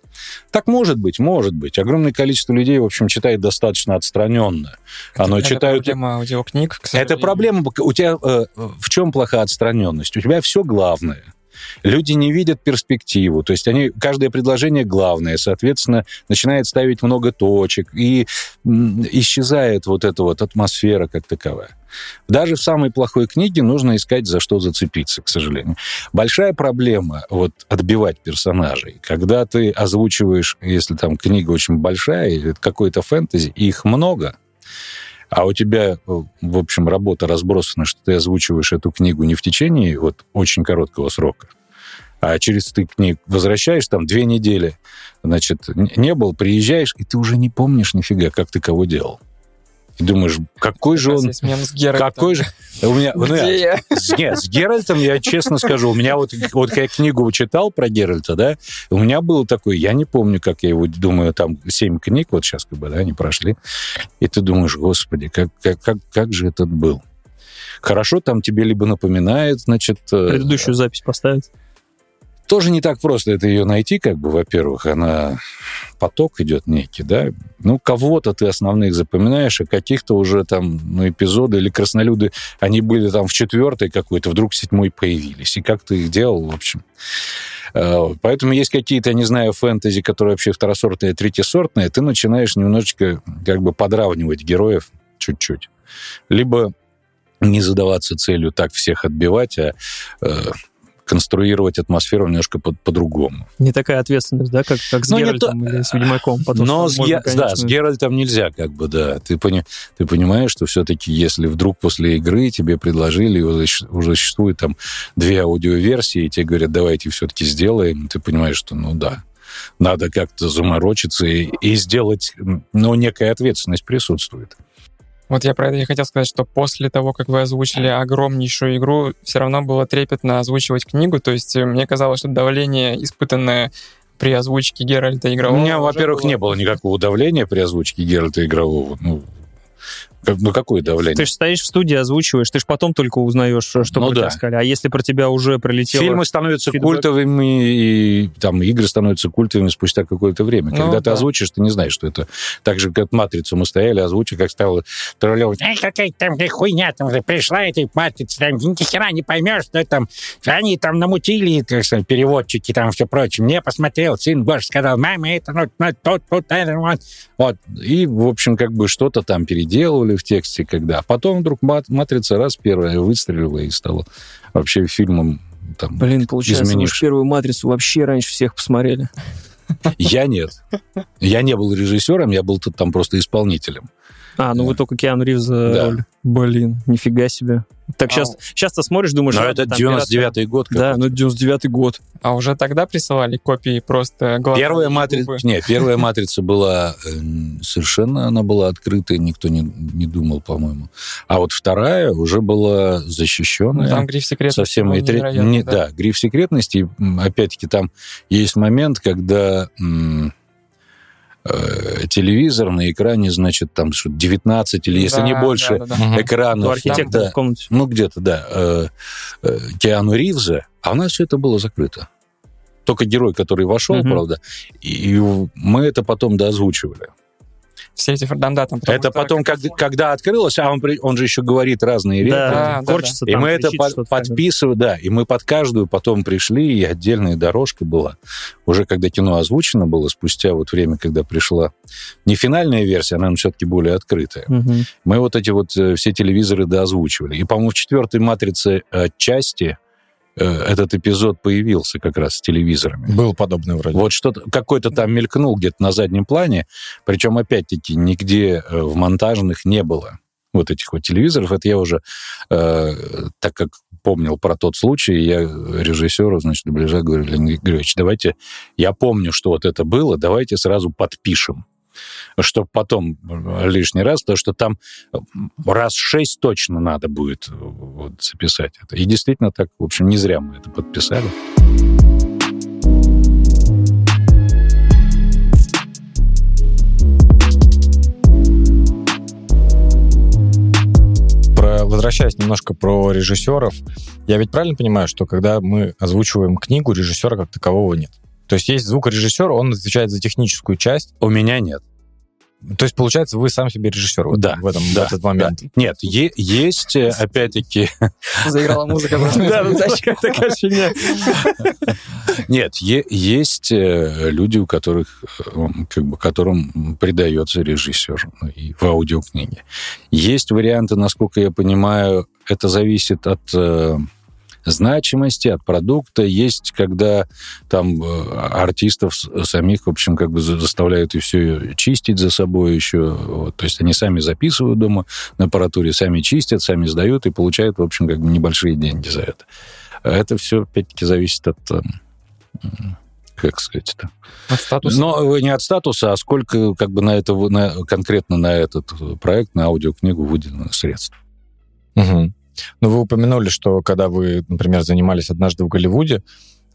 Так может быть, может быть. Огромное количество людей, в общем, общем, читает достаточно отстраненно. Это, Оно это читают... проблема аудиокниг, Это проблема... У тебя... Э, в чем плохая отстраненность? У тебя все главное. Люди не видят перспективу, то есть они, каждое предложение главное, соответственно, начинает ставить много точек, и исчезает вот эта вот атмосфера как таковая. Даже в самой плохой книге нужно искать, за что зацепиться, к сожалению. Большая проблема вот отбивать персонажей. Когда ты озвучиваешь, если там книга очень большая, или какой-то фэнтези, их много, а у тебя, в общем, работа разбросана, что ты озвучиваешь эту книгу не в течение вот очень короткого срока, а через ты к возвращаешь там две недели, значит, не был, приезжаешь, и ты уже не помнишь нифига, как ты кого делал. И думаешь, какой же он... С Геральтом. какой же... У меня, ну, я? Нет, с Геральтом, я честно скажу, у меня вот, вот я книгу читал про Геральта, да, у меня был такой, я не помню, как я его, думаю, там семь книг, вот сейчас как бы, да, они прошли, и ты думаешь, господи, как, как, как, как же этот был? Хорошо, там тебе либо напоминает, значит... э, Предыдущую запись поставить. Тоже не так просто это ее найти, как бы, во-первых, она поток идет некий, да. Ну, кого-то ты основных запоминаешь, а каких-то уже там, ну, эпизоды или краснолюды, они были там в четвертой какой-то, вдруг седьмой появились. И как ты их делал, в общем. Э, Поэтому есть какие-то, не знаю, фэнтези, которые вообще второсортные, третьесортные, ты начинаешь немножечко как бы подравнивать героев чуть-чуть. Либо не задаваться целью так всех отбивать, а э, конструировать атмосферу немножко по- по-другому. Не такая ответственность, да, как, как с Ну, не Геральтом или с Ведьмаком. потому Но с, можно, Ге- да, с конечно, Геральтом нельзя, как бы, да. Ты, пони- ты понимаешь, что все-таки, если вдруг после игры тебе предложили, уже существует там две аудиоверсии, и тебе говорят, давайте все-таки сделаем, ты понимаешь, что, ну да, надо как-то заморочиться и, и сделать, ну, некая ответственность присутствует. Вот я про это и хотел сказать, что после того, как вы озвучили огромнейшую игру, все равно было трепетно озвучивать книгу. То есть э, мне казалось, что давление, испытанное при озвучке Геральта У игрового... меня, уже во-первых, было- не было никакого давления при озвучке Геральта игрового. Ну, как- ну какое давление? Ты же стоишь в студии, озвучиваешь, ты же потом только узнаешь, что Ну про да. тебя сказали. А если про тебя уже пролетело... Фильмы становятся фидбэк. культовыми, и там игры становятся культовыми спустя какое-то время. Ну, Когда ты да. озвучишь, ты не знаешь, что это так же, как «Матрицу» мы стояли, озвучили, как стало троллевать. Ай, какая там хуйня там пришла, этой матрица, там ни хера не поймешь, что там, они там намутили, так сказать, переводчики там все прочее. Мне посмотрел, сын Божий сказал, мама, это ну, тут, тут, это, вот. Вот. И, в общем, как бы что-то там переделывали в тексте, когда. А потом вдруг мат- «Матрица» раз первая выстрелила и стала вообще фильмом там, Блин, получается, вы изменивший. же первую «Матрицу» вообще раньше всех посмотрели. Я нет. Я не был режиссером, я был тут там просто исполнителем. А, ну Да. вы только Киану Ривз Да. роль. Блин, нифига себе. Так А сейчас, сейчас ты смотришь, думаешь... А, это там 99-й год. Да, ну 99-й год. А уже тогда присылали копии просто глаза Первая матрица, нет, первая матрица была э, совершенно, она была открытая, никто не, не думал, по-моему. А вот вторая уже была Ну, защищенная. там гриф секретности совсем и тре- невероятный, не- да. да. гриф секретности. Опять-таки там есть момент, когда м, э, телевизор на экране, значит, там что 19 или если Да, не да, больше да, да. Мгм. экранов. Там, да, в комнате. ну, где-то, да, э, э, Киану Ривза, а у нас все это было закрыто. Только герой, который вошел, Мгм. правда, и мы это потом доозвучивали. Все эти потому Это что потом, как- когда открылось, а он, он же еще говорит разные речи. Да, да, да. корчится И там, мы это под- что-то. подписывали, да, и мы под каждую потом пришли, и отдельная дорожка была. Уже когда кино озвучено было, спустя вот время, когда пришла не финальная версия, она, все-таки более открытая. Мгм. Мы вот эти вот э, все телевизоры доозвучивали. И, по-моему, в четвертой «Матрице» э, части этот эпизод появился как раз с телевизорами. Был подобный вроде. Вот что-то, какой-то там мелькнул где-то на заднем плане, причем, опять-таки, нигде э, в монтажных не было вот этих вот телевизоров. Это я уже, э, так как помнил про тот случай, я режиссеру, значит, дубляжа говорю, Леонид Григорьевич, давайте, я помню, что вот это было, давайте сразу подпишем чтобы потом э, лишний раз, потому что там э, раз шесть точно надо будет э, вот, записать это. И действительно так, в общем, не зря мы это подписали. Возвращаясь немножко про режиссеров, я ведь правильно понимаю, что когда мы озвучиваем книгу, режиссера как такового нет? То есть есть звукорежиссер, он отвечает за техническую часть. У меня нет. То есть, получается, вы сам себе режиссер вот Да, в, этом, да, в этот момент. Нет, е- есть, э, опять-таки, Заиграла музыка. Да, да, как такая фигня. нет, есть э, люди, у которых, э, как бы, которым придается режиссер ну, и в аудиокниге. Есть варианты, насколько я понимаю, это зависит от значимости, от продукта. Есть, когда там э, артистов самих, в общем, как бы за- заставляют и все чистить за собой еще. Вот. То есть они сами записывают дома на аппаратуре, сами чистят, сами сдают и получают, в общем, как бы небольшие деньги за это. А Это все, опять-таки, зависит от э, как сказать это? От статуса. Но не от статуса, а сколько как бы на это на, конкретно на этот проект, на аудиокнигу выделено средств. Мгм. Ну, вы упомянули, что когда вы, например, занимались однажды в Голливуде,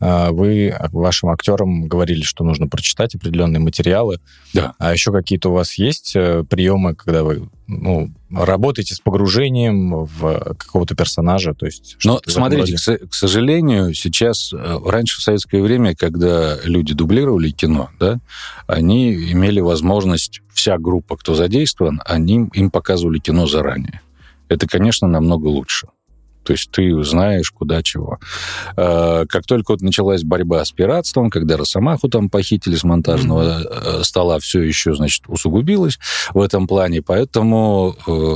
а, вы вашим актерам говорили, что нужно прочитать определенные материалы. Да. А еще какие-то у вас есть э, приемы, когда вы ну, работаете с погружением в какого-то персонажа? То есть Но смотрите, к, к сожалению, сейчас, э, раньше в советское время, когда люди дублировали кино, да, они имели возможность, вся группа, кто задействован, они, им показывали кино заранее. Это, конечно, намного лучше. То есть ты знаешь, куда чего. Э, Как только вот началась борьба с пиратством, когда Росомаху там похитили с монтажного э, стола, все еще, значит, усугубилось в этом плане. Поэтому, э,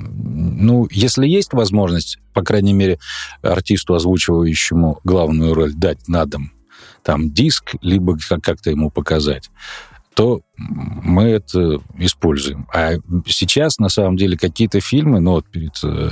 ну, если есть возможность, по крайней мере, артисту, озвучивающему главную роль, дать на дом там диск, либо как- как-то ему показать, то мы это используем. А сейчас, на самом деле, какие-то фильмы, ну вот перед э,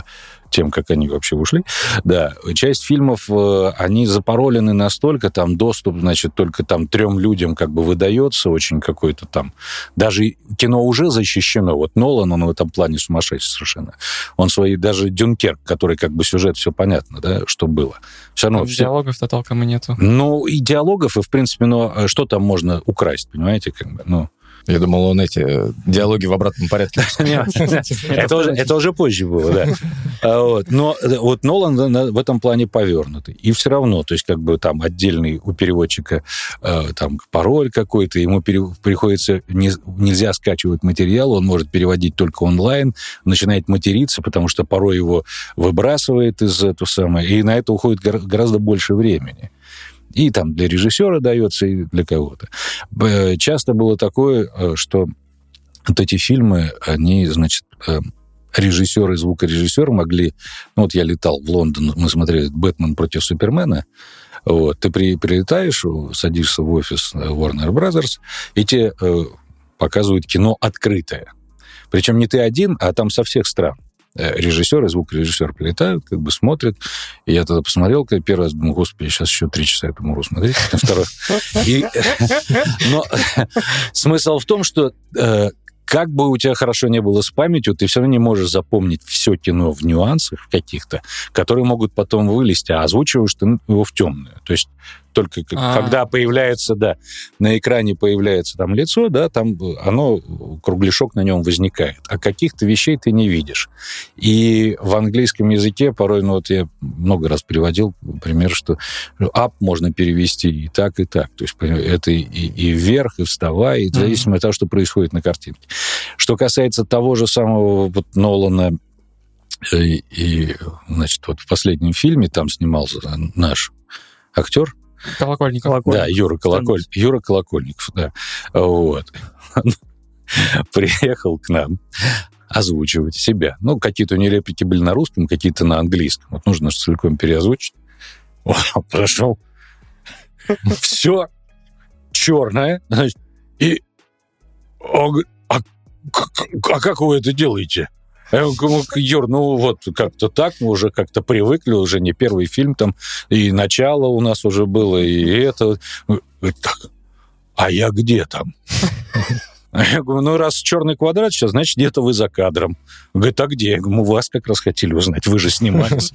тем, как они вообще ушли, да, часть фильмов, э, они запаролены настолько, там доступ, значит, только там трем людям как бы выдается очень какой-то там. Даже кино уже защищено. Вот Нолан, он в этом плане сумасшедший совершенно. Он свои, даже Дюнкерк, который как бы сюжет, все понятно, да, что было. Все равно... все- Диалогов-то толком и нету. ну, и диалогов, и, в принципе, ну, а что там можно украсть, понимаете, как бы, ну... Я думал, он эти э, диалоги в обратном порядке. Это уже, позже было, да. А. Но э, вот Нолан в этом плане повернутый. И все равно, то есть как бы там отдельный у переводчика э, там пароль какой-то, ему приходится, не- нельзя скачивать материал, он может переводить только онлайн, начинает материться, потому что порой его выбрасывает из этого самого, и на это уходит гора- гораздо больше времени. И там для режиссера дается, и для кого-то. Часто было такое, э, что вот эти фильмы, они, значит, э, режиссеры и звукорежиссер могли... Ну, вот я летал в Лондон, мы смотрели «Бэтмен против Супермена», вот, ты при, прилетаешь, садишься в офис э, Warner Brothers, и тебе э, показывают кино открытое. Причем не ты один, а там со всех стран. Э, Режиссер и звукорежиссер прилетают, как бы смотрят. И я тогда посмотрел, как первый раз, думаю, господи, сейчас еще три часа это могу смотреть. Второй. Но смысл в том, что э, как бы у тебя хорошо не было с памятью, ты все равно не можешь запомнить все кино в нюансах каких-то, которые могут потом вылезти, а озвучиваешь ты его в темную. То есть только к- А. когда появляется, да, на экране появляется там лицо, да, там э, оно, кругляшок на нем возникает, а каких-то вещей ты не видишь. И в английском языке порой, ну вот я много раз приводил пример, что up можно перевести и так, и так. То есть это и, и вверх, и вставай, и зависимости от того, что происходит на картинке. Что касается того же самого вот Нолана э, и, и, значит, вот в последнем фильме там снимался наш актер, Колокольников. Колокольников. да, Юра, Колоколь... Юра Колокольников, да. Вот. Приехал к нам озвучивать себя. Ну, какие-то у него реплики были на русском, какие-то на английском. Вот нужно же целиком переозвучить. Прошел. Все черное. Значит, и... А, как вы это делаете? Я говорю, Юр, ну вот как-то так, мы уже как-то привыкли, уже не первый фильм там, и начало у нас уже было, и это. Говорит, так, а я где там? Я говорю, ну раз черный квадрат сейчас, значит, где-то вы за кадром. Говорит, а где? Я говорю, мы вас как раз хотели узнать, вы же снимались.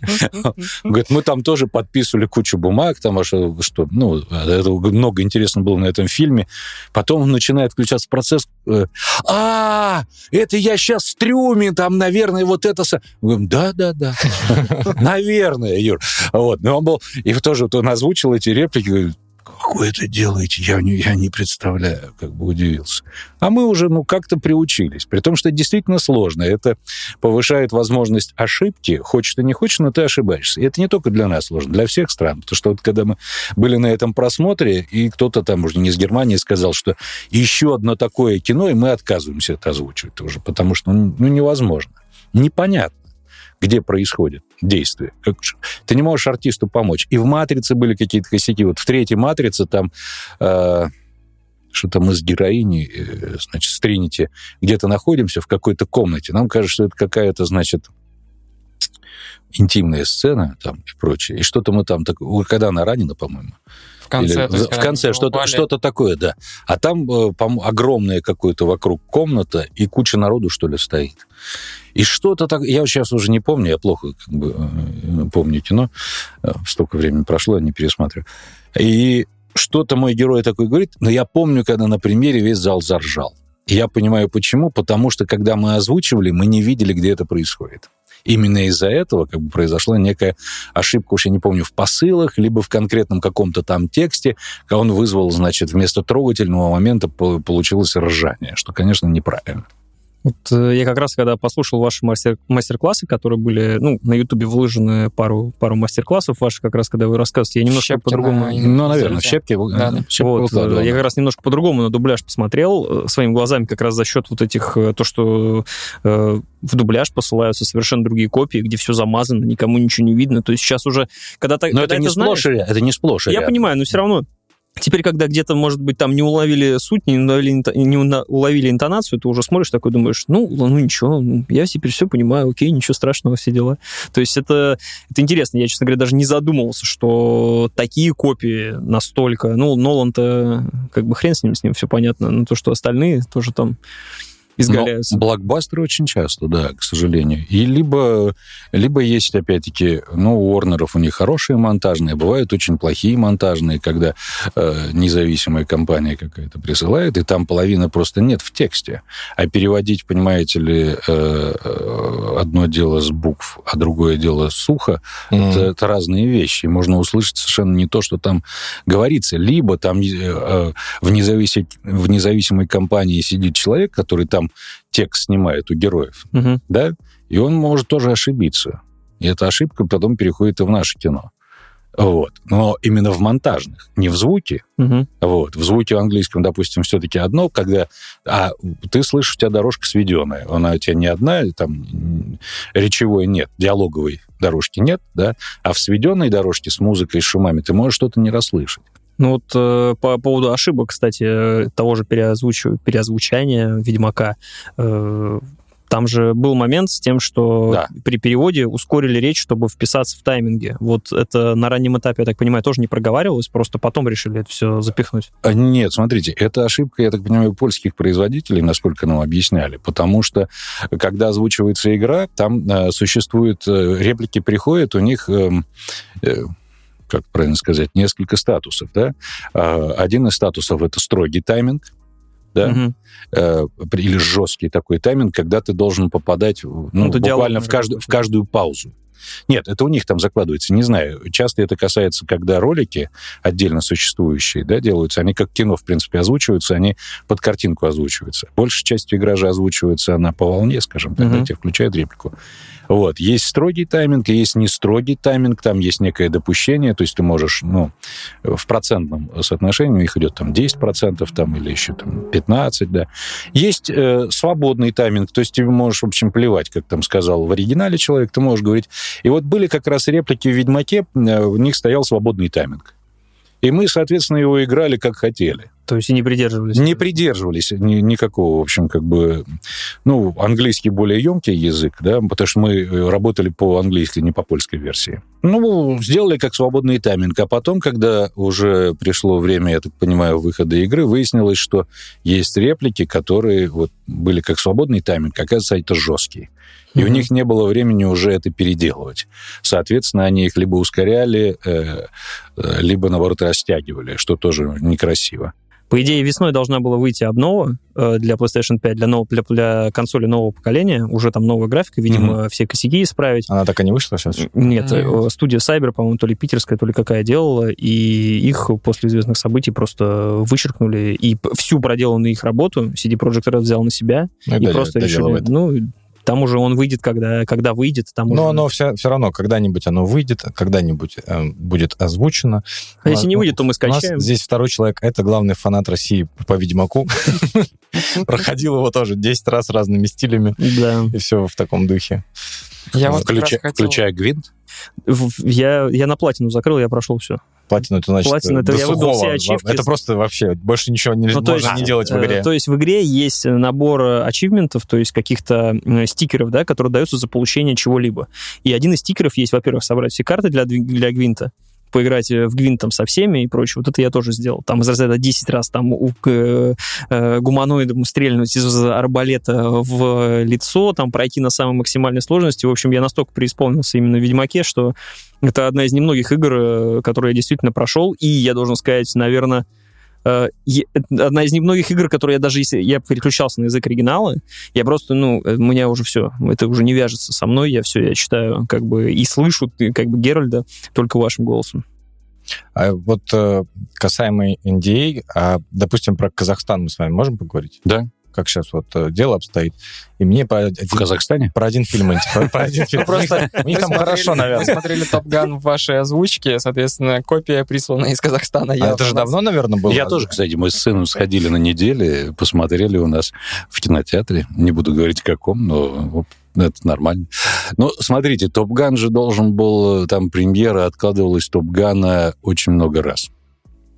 Говорит, мы там тоже подписывали кучу бумаг, там, что, что, ну, это много интересного было на этом фильме. Потом начинает включаться процесс. э, А, это я сейчас в трюме, там, наверное, вот это... со-». Мы говорим, да-да-да, наверное, Юр. Вот, но он был... И тоже он озвучил эти реплики, как вы это делаете? Я не, я не представляю, как бы удивился. А мы уже, ну, как-то приучились. При том, что это действительно сложно. Это повышает возможность ошибки. Хочешь ты не хочешь, но ты ошибаешься. И это не только для нас сложно, для всех стран. Потому что вот когда мы были на этом просмотре, и кто-то там уже не из Германии сказал, что еще одно такое кино, и мы отказываемся это озвучивать уже, потому что ну, ну, невозможно. Непонятно где происходит действие. Ты не можешь артисту помочь. И в «Матрице» были какие-то косяки. Вот в третьей «Матрице» там... э, что-то мы с героиней, э, значит, с Тринити где-то находимся в какой-то комнате. Нам кажется, что это какая-то, значит, интимная сцена там и прочее. И что-то мы там... Так, когда она ранена, по-моему. В конце. Или есть, в конце что-то, что-то такое, да. А там э, огромная какое-то вокруг комната, и куча народу, что ли, стоит. И что-то так... Я сейчас уже не помню, я плохо как бы, э, помню кино. Э, Столько времени прошло, я не пересматриваю. И что-то мой герой такой говорит, но я помню, когда на примере весь зал заржал. И я понимаю, почему. Потому что, когда мы озвучивали, мы не видели, где это происходит. Именно из-за этого как бы произошла некая ошибка, уж я не помню, в посылах, либо в конкретном каком-то там тексте, когда он вызвал, значит, вместо трогательного момента по- получилось ржание, что, конечно, неправильно. Вот э, я как раз, когда послушал ваши мастер- мастер-классы, которые были, ну, на Ютубе выложены пару, пару мастер-классов ваших, как раз, когда вы рассказываете, я немножко Щепкина по-другому... и- Ну, наверное, в щепке, Да, да. щепку Вот, выкладывал, э, я как раз немножко по-другому на дубляж посмотрел, э, своими глазами как раз за счет вот этих, то, что э, в дубляж посылаются совершенно другие копии, где все замазано, никому ничего не видно. То есть сейчас уже, когда, Но когда это не знаешь- сплошь это не сплошь Я понимаю, но все равно Теперь, когда где-то, может быть, там не уловили суть, не уловили, не уловили интонацию, ты уже смотришь такой, думаешь, ну, ну ничего, ну, я теперь все понимаю, окей, ничего страшного, все дела. То есть это, это интересно. Я, честно говоря, даже не задумывался, что такие копии настолько... Ну, Нолан-то, как бы хрен с ним, с ним все понятно, но то, что остальные тоже там изгаляются. Но блокбастеры очень часто, да, к сожалению. И либо, либо есть, опять-таки, ну, у Уорнеров у них хорошие монтажные, бывают очень плохие монтажные, когда э, независимая компания какая-то присылает, и там половины просто нет в тексте. А переводить, понимаете ли, э, э, одно дело с букв, а другое дело сухо, Мгм. это, это разные вещи. И Можно услышать совершенно не то, что там говорится. Либо там э, э, в, независи- в независимой компании сидит человек, который там текст снимает у героев, Мгм. да, и он может тоже ошибиться. И эта ошибка потом переходит и в наше кино. Вот. Но именно в монтажных, не в звуке. Мгм. Вот. В звуке в английском, допустим, все-таки одно, когда а, ты слышишь, у тебя дорожка сведенная. Она у тебя не одна, там речевой нет, диалоговой дорожки нет, да, а в сведенной дорожке с музыкой, с шумами ты можешь что-то не расслышать. Ну вот э, по поводу ошибок, кстати, э, того же переозвучу- переозвучания Ведьмака, э, там же был момент с тем, что Да. при переводе ускорили речь, чтобы вписаться в тайминге. Вот это на раннем этапе, я так понимаю, тоже не проговаривалось, просто потом решили это все запихнуть. А, Нет, смотрите, это ошибка, я так понимаю, польских производителей, насколько нам объясняли, потому что когда озвучивается игра, там э, существуют э, реплики приходят, у них эм, э, как правильно сказать, несколько статусов, да. А, Один из статусов это строгий тайминг, да, э, или жесткий такой тайминг, когда ты должен попадать ну, Ну, это диалог, буквально в каждую, в каждую паузу. Нет, это у них там закладывается, не знаю. Часто это касается, когда ролики отдельно существующие, да, делаются, они как кино, в принципе, озвучиваются, они под картинку озвучиваются. Большей частью игра же озвучивается она по волне, скажем так, да, тебе включают реплику. Вот. Есть строгий тайминг, есть не строгий тайминг, там есть некое допущение, то есть ты можешь, ну, в процентном соотношении, у них идет там 10% там, или еще там 15%, да. Есть э, свободный тайминг, то есть тебе можешь, в общем, плевать, как там сказал в оригинале человек, ты можешь говорить. И вот были как раз реплики в «Ведьмаке», э, у них стоял свободный тайминг. И мы, соответственно, его играли как хотели. То есть и не придерживались. Не придерживались ни- никакого, в общем, как бы... Ну, английский более емкий язык, да, потому что мы э, работали по английской, не по польской версии. Ну, сделали как свободный тайминг. А потом, когда уже пришло время, я так понимаю, выхода игры, выяснилось, что есть реплики, которые вот были как свободный тайминг, оказывается, это жесткие. И у Мгм. них не было времени уже это переделывать. Соответственно, они их либо ускоряли, э, э, либо, наоборот, растягивали, что тоже некрасиво. По идее, весной должна была выйти обнова э, для PlayStation 5, для, нового, для, для консоли нового поколения. Уже там новая графика, видимо, все косяки исправить. Она так и не вышла сейчас? Нет, Нет. студия Cyber, по-моему, то ли питерская, то ли какая делала, и их после известных событий просто вычеркнули, и всю проделанную их работу CD Projekt Red взял на себя, Ну, и додел- просто решили, ну, там уже он выйдет, когда, когда выйдет, там уже... Но оно все, все равно, когда-нибудь оно выйдет, когда-нибудь э, будет озвучено. А если У не выйдет, то мы У нас скачаем. здесь второй человек, это главный фанат России по Ведьмаку. Проходил его тоже 10 раз разными стилями, Да. и все в таком духе. Я вот Включая, хотел- включая гвинт. Я, я на платину закрыл, я прошел все. Платину это значит... Платину, это я выбил все ачивки. Это просто вообще больше ничего не, Ну, то можно есть, не делать в э, игре. То есть в игре есть набор э, ачивментов, то есть каких-то стикеров, да, которые даются за получение чего-либо. И один из стикеров есть, во-первых, собрать все карты для, для Гвинта, поиграть э, в Гвинт там со всеми и прочее. Вот это я тоже сделал. Там из разряда 10 раз там у э, э, гуманоидам стрельнуть из арбалета в лицо, там пройти на самой максимальной сложности. В общем, я настолько преисполнился именно в Ведьмаке, что это одна из немногих игр, э, которые я действительно прошел. И я должен сказать, наверное, одна из немногих игр, которые я даже если я переключался на язык оригинала, я просто, ну, э, у меня уже все, это уже не вяжется со мной, я все, я читаю, как бы, и слышу, э, как бы, Геральда только вашим голосом. А вот э, касаемо NDA, а, допустим, про Казахстан мы с вами можем поговорить? Да. Как сейчас вот э, дело обстоит. И мне по один- В Казахстане? про один фильм, фильм. Ну, просто у них там смотрели- хорошо, Мы наверное. смотрели Топ Ган в вашей озвучке, соответственно, копия прислана из Казахстана. А это же давно, наверное, было? Я тоже, кстати, мы с сыном сходили на неделе, посмотрели у нас в кинотеатре. Не буду говорить, каком, но это нормально. Но смотрите, Топ Ган же должен был, э, там премьера откладывалась Топ Гана очень много раз.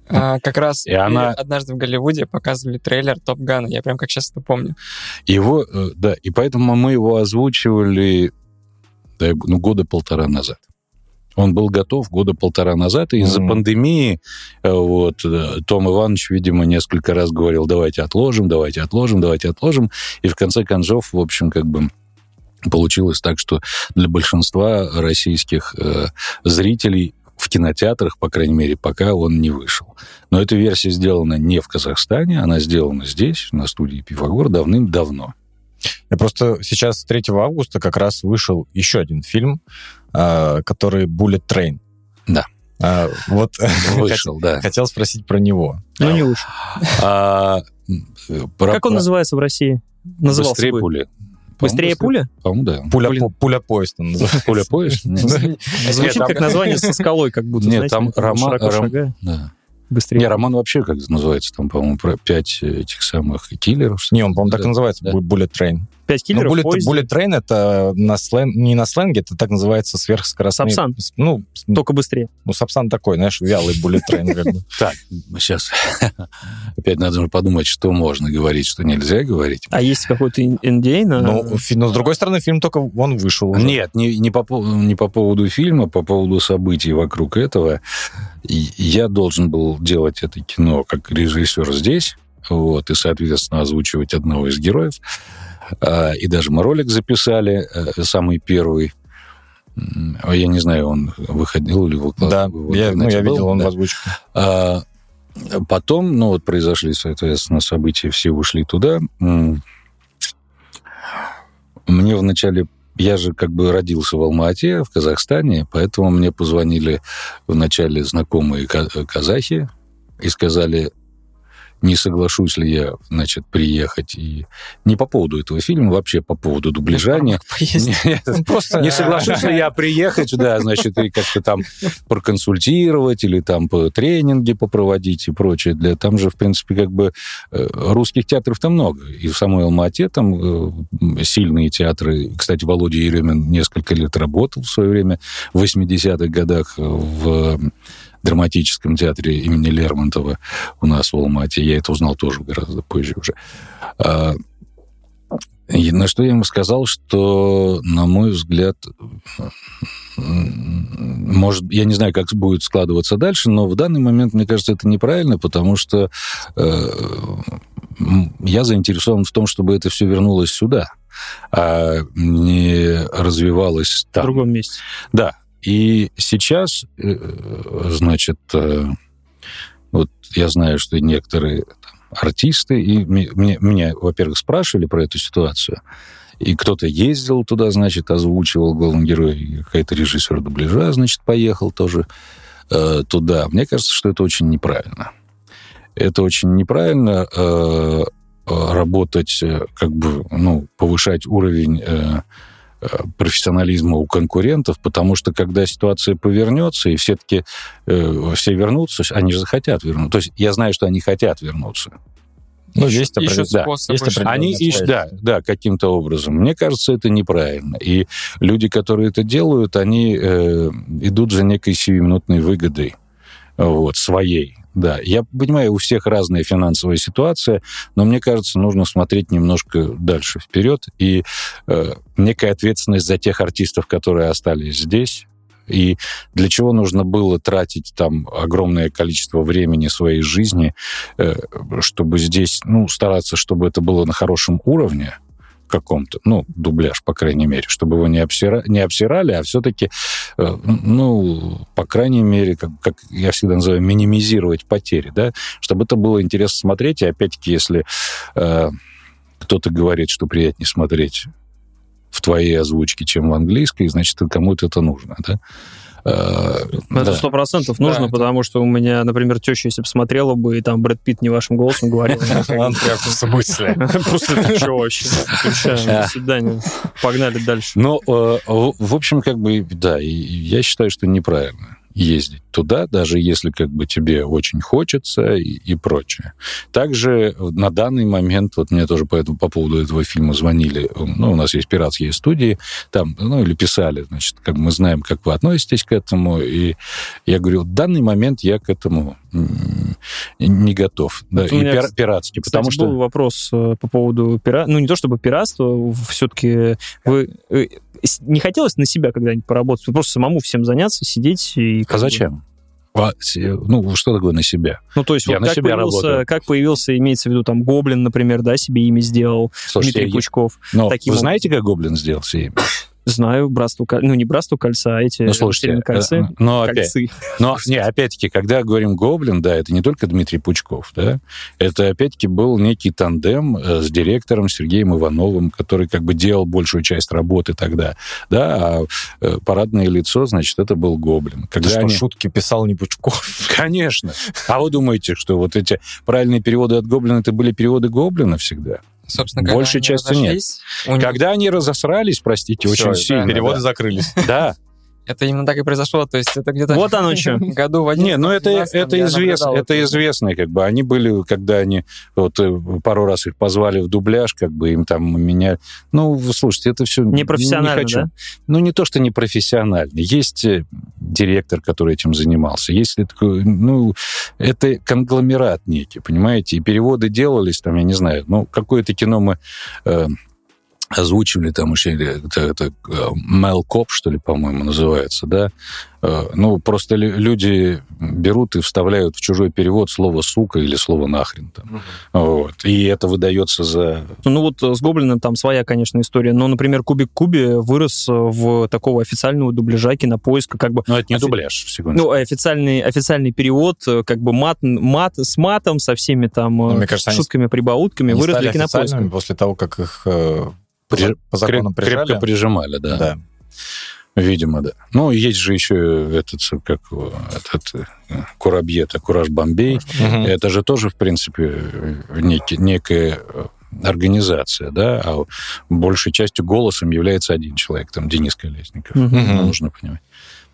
А, как раз И она- однажды в Голливуде показывали трейлер Топ Гана. Я прям как сейчас это помню. Его, э, да, и поэтому мы его озвучивали дай бог, ну, года полтора назад. Он был готов года полтора назад, и из-за Мгм. пандемии э, вот, э, Том Иванович, видимо, несколько раз говорил, давайте отложим, давайте отложим, давайте отложим, и в конце концов, в общем, как бы получилось так, что для большинства российских э, зрителей в кинотеатрах, по крайней мере, пока он не вышел. Но эта версия сделана не в Казахстане, она сделана здесь, на студии Пифагор, давным-давно. Я просто сейчас 3 августа как раз вышел еще один фильм, а, который Bullet Train. Да. А, Вот Вышел, да. хотел спросить про него. Ну, не лучше. А, э, про- Как он про- называется в России? Назывался Быстрее бы. пули. Быстрее пуля? По-моему, да. Пуля, по- пуля поезд он называется. Пуля поезд? Звучит как название со скалой, как будто, Нет, там роман-. Быстрее. Не, роман вообще как называется, там, по-моему, про пять этих самых киллеров. Не, он, по-моему, так и называется, Bullet Train. Пять Ну, киллеров в Bullet, поезде. Bullet Train это на слен- не на сленге, это так называется сверхскоростной... Сапсан. Ну, Только быстрее. ну, Сапсан такой, знаешь, вялый Bullet Train. как бы. Так, сейчас опять надо подумать, что можно говорить, что нельзя говорить. А есть какой-то NDA на... Ну, но, с другой стороны, фильм только он вышел. Нет, не, не, по, пов- не по поводу фильма, по поводу событий вокруг этого. Я должен был делать это кино как режиссер здесь, вот, и, соответственно, озвучивать одного из героев. А, И даже мы ролик записали, э, самый первый. Я не знаю, он выходил или выкладывал. Да, в я, ну, я был, видел, он да. в озвучке. А, потом, ну вот произошли, соответственно, события, все ушли туда. Мне вначале я же как бы родился в Алмате, в Казахстане, поэтому мне позвонили вначале знакомые казахи и сказали, не соглашусь ли я, значит, приехать. И не по поводу этого фильма, вообще по поводу дубляжания. Просто не соглашусь ли я приехать, да, значит, и как-то там проконсультировать или там по тренинги попроводить и прочее. Для, там же, в принципе, как бы э, русских театров там много. И в самой Алмате там э, сильные театры. Кстати, Володя Еремин несколько лет работал в свое время, в 80-х годах в драматическом театре имени Лермонтова у нас в Алмате. Я это узнал тоже гораздо позже уже. А, и на что я ему сказал, что, на мой взгляд, может, я не знаю, как будет складываться дальше, но в данный момент, мне кажется, это неправильно, потому что э, я заинтересован в том, чтобы это все вернулось сюда, а не развивалось там. В другом месте. Да, и сейчас, э, значит, э, вот я знаю, что некоторые артисты, и меня, меня во-первых, спрашивали про эту ситуацию, и кто-то ездил туда, значит, озвучивал главный герой, какой-то режиссер дубляжа, значит, поехал тоже э, туда. Мне кажется, что это очень неправильно. Это очень неправильно э, работать, как бы, ну, повышать уровень э, Э, профессионализма у конкурентов, потому что когда ситуация повернется, и все-таки э, все вернутся, они же захотят вернуться. То есть я знаю, что они хотят вернуться. Ну, есть, ищут да, есть Они ищут, да, да, каким-то образом. Мне кажется, это неправильно. И люди, которые это делают, они э, идут за некой сиюминутной выгодой вот, своей. Да, я понимаю, у всех разная финансовая ситуация, но мне кажется, нужно смотреть немножко дальше вперед и э, некая ответственность за тех артистов, которые остались здесь. И для чего нужно было тратить там огромное количество времени своей жизни, э, чтобы здесь, ну, стараться, чтобы это было на хорошем уровне, каком-то, ну, дубляж, по крайней мере, чтобы его не, обсира, не обсирали, а все-таки, э, ну, по крайней мере, как, как я всегда называю, минимизировать потери, да, чтобы это было интересно смотреть, и опять-таки, если э, кто-то говорит, что приятнее смотреть в твоей озвучке, чем в английской, значит, кому-то это нужно, да. Э, это сто процентов нужно, да, потому что у меня, например, теща, если посмотрела бы, и там Брэд Питт не вашим голосом говорил. В смысле? Просто что вообще? До свидания. Погнали дальше. Ну, э, в общем, как бы, да, я считаю, что неправильно ездить туда, даже если как бы тебе очень хочется и, и прочее. Также на данный момент, вот мне тоже по, этому, по поводу этого фильма звонили, ну, у нас есть пиратские студии, там, ну, или писали, значит, как мы знаем, как вы относитесь к этому, и я говорю, в данный момент я к этому не готов. Да, вот и меня, пир, пиратский, кстати, потому что... был вопрос э, по поводу пиратства, ну, не то чтобы пиратство, все-таки вы э, не хотелось на себя когда-нибудь поработать, просто самому всем заняться, сидеть и... А зачем? Бы... Ну, что такое на себя? Ну, то есть, Я вот как, появился, как появился, имеется в виду, там, Гоблин, например, да, себе имя сделал, Слушайте, Дмитрий Пучков. Но таким вы знаете, как Гоблин сделал себе имя? Знаю, братство, ну не братство кольца, а эти ну, слушайте, кольцы, э, но кольцы. Опять, но не, опять-таки, когда говорим гоблин, да, это не только Дмитрий Пучков, да, это опять-таки был некий тандем э, с директором Сергеем Ивановым, который как бы делал большую часть работы тогда, да, а э, парадное лицо, значит, это был гоблин. Когда что, они... шутки писал не Пучков? Конечно. А вы думаете, что вот эти правильные переводы от гоблина, это были переводы гоблина всегда? Собственно, Большей части нет. Них... Когда они разосрались, простите, Все, очень сильно. Переводы да. закрылись. Да. Это именно так и произошло, то есть это где-то... Вот оно что. году в Не, ну это, это, известно, это известно, как бы. Они были, когда они, вот э, пару раз их позвали в дубляж, как бы им там меня... Ну, слушайте, это все... Непрофессионально, не хочу. да? Ну, не то, что непрофессионально. Есть э, директор, который этим занимался. Есть такой, ну, это конгломерат некий, понимаете? И переводы делались, там, я не знаю, ну, какое-то кино мы... Э, озвучивали там еще это, это Мел Коп, что ли, по-моему, называется, да. Э, ну, просто люди берут и вставляют в чужой перевод слово «сука» или слово «нахрен». Там. Угу. Вот. И это выдается за... Ну, вот с Гоблином там своя, конечно, история. Но, например, Кубик Куби вырос в такого официального дубляжа кинопоиска, как бы... Ну, это не офи... дубляж, секунду. Ну, официальный, официальный перевод, как бы мат, мат с матом, со всеми там ну, мне кажется, шутками, прибаутками, выросли кинопоиска. после того, как их э, При- по закону креп- крепко прижали. прижимали, да. Да. Видимо, да. Ну, есть же еще этот, как этот э, Курабье, это Кураж Бомбей. Мгм. Это же тоже, в принципе, некий- некая э, организация, да, а большей частью голосом является один человек, там, Денис Колесников. Мгм. Нужно понимать.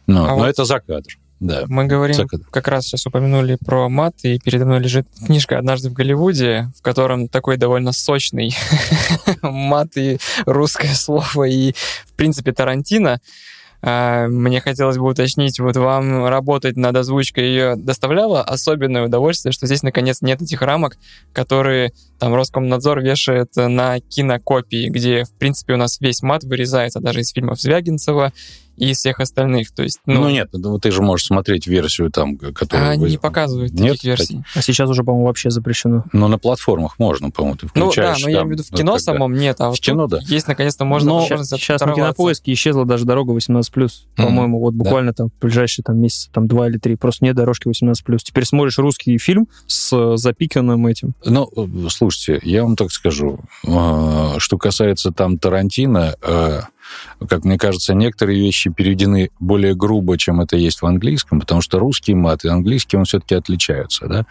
Ну, А но вот- это за кадр, да. Мы говорим, кадр. как раз сейчас упомянули про мат, и передо мной лежит книжка «Однажды в Голливуде», в котором такой довольно сочный мат и русское слово, и, в принципе, Тарантино. А, Мне хотелось бы уточнить, вот вам работать над озвучкой ее доставляло особенное удовольствие, что здесь, наконец, нет этих рамок, которые там Роскомнадзор вешает на кинокопии, где, в принципе, у нас весь мат вырезается даже из фильмов Звягинцева и из всех остальных. То есть, Ну, ну, нет, ну, ты же можешь смотреть версию там, которую... а они вы- не показывают Нет, таких версий. А сейчас уже, по-моему, вообще запрещено. Ну, на платформах можно, по-моему, ты Ну да, включаешь но я там, имею в виду в вот кино когда- самом нет, а вот В кино, да. есть наконец-то можно Но возможность сейчас на кинопоиске исчезла даже дорога 18+. Мгм. По-моему, вот буквально там в ближайшие там месяца, там два или три. Просто нет дорожки 18+. Теперь смотришь русский фильм с э, запиканным этим. Ну, э, слушайте, я вам так скажу. э, Что касается там Тарантино, э, как мне кажется, некоторые вещи переведены более грубо, чем это есть в английском, потому что русский мат и английский, он все-таки отличаются, да.